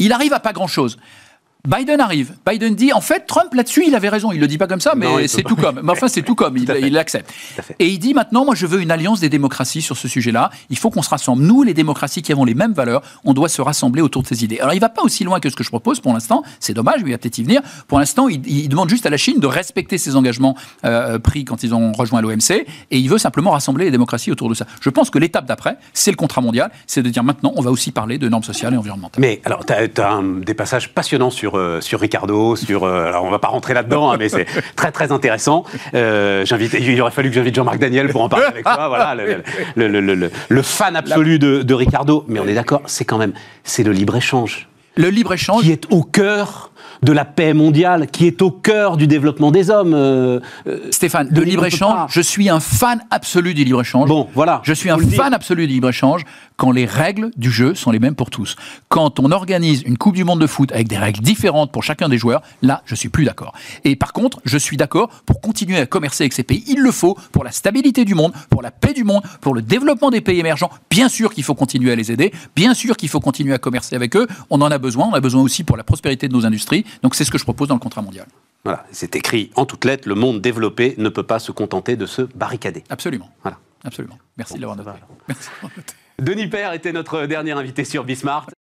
Il arrive à pas grand-chose. Biden arrive. Biden dit, en fait, Trump là-dessus, il avait raison. Il le dit pas comme ça, mais c'est tout comme. Mais enfin, c'est tout comme. Il l'accepte. Et il dit maintenant, moi, je veux une alliance des démocraties sur ce sujet-là. Il faut qu'on se rassemble. Nous, les démocraties qui avons les mêmes valeurs, on doit se rassembler autour de ces idées. Alors, il va pas aussi loin que ce que je propose pour l'instant. C'est dommage, mais il va peut-être y venir. Pour l'instant, il, il demande juste à la Chine de respecter ses engagements euh, pris quand ils ont rejoint l'OMC. Et il veut simplement rassembler les démocraties autour de ça. Je pense que l'étape d'après, c'est le contrat mondial. C'est de dire maintenant, on va aussi parler de normes sociales et environnementales. Mais alors, tu as, des passages passionnants sur, euh, sur Ricardo, sur. euh, alors, on va pas rentrer là-dedans, hein, mais c'est très très intéressant. Euh, j'invite, il aurait fallu que j'invite Jean-Marc Daniel pour en parler avec toi. Voilà, le, le- le- le- le- le fan absolu de, de Ricardo. Mais on est d'accord, c'est quand même, c'est le libre échange Le libre-échange, qui est au cœur de la paix mondiale, qui est au cœur du développement des hommes. euh, euh, Stéphane, le peut libre-échange, je suis un fan absolu du libre-échange. Bon, voilà. Je suis un fan absolu du libre-échange quand les règles du jeu sont les mêmes pour tous. Quand on organise une Coupe du Monde de foot avec des règles différentes pour chacun des joueurs, là, je suis plus d'accord. Et par contre, je suis d'accord pour continuer à commercer avec ces pays. Il le faut pour la stabilité du monde, pour la paix du monde, pour le développement des pays émergents. Bien sûr qu'il faut continuer à les aider. Bien sûr qu'il faut continuer à commercer avec eux. On en a besoin. On a besoin aussi pour la prospérité de nos industries. Donc c'est ce que je propose dans le contrat mondial. Voilà, c'est écrit en toutes lettres, le monde développé ne peut pas se contenter de se barricader. Absolument. Voilà. Absolument. Merci de l'avoir noté. Merci de l'avoir noté. Denis Père était notre dernier invité sur Bismart.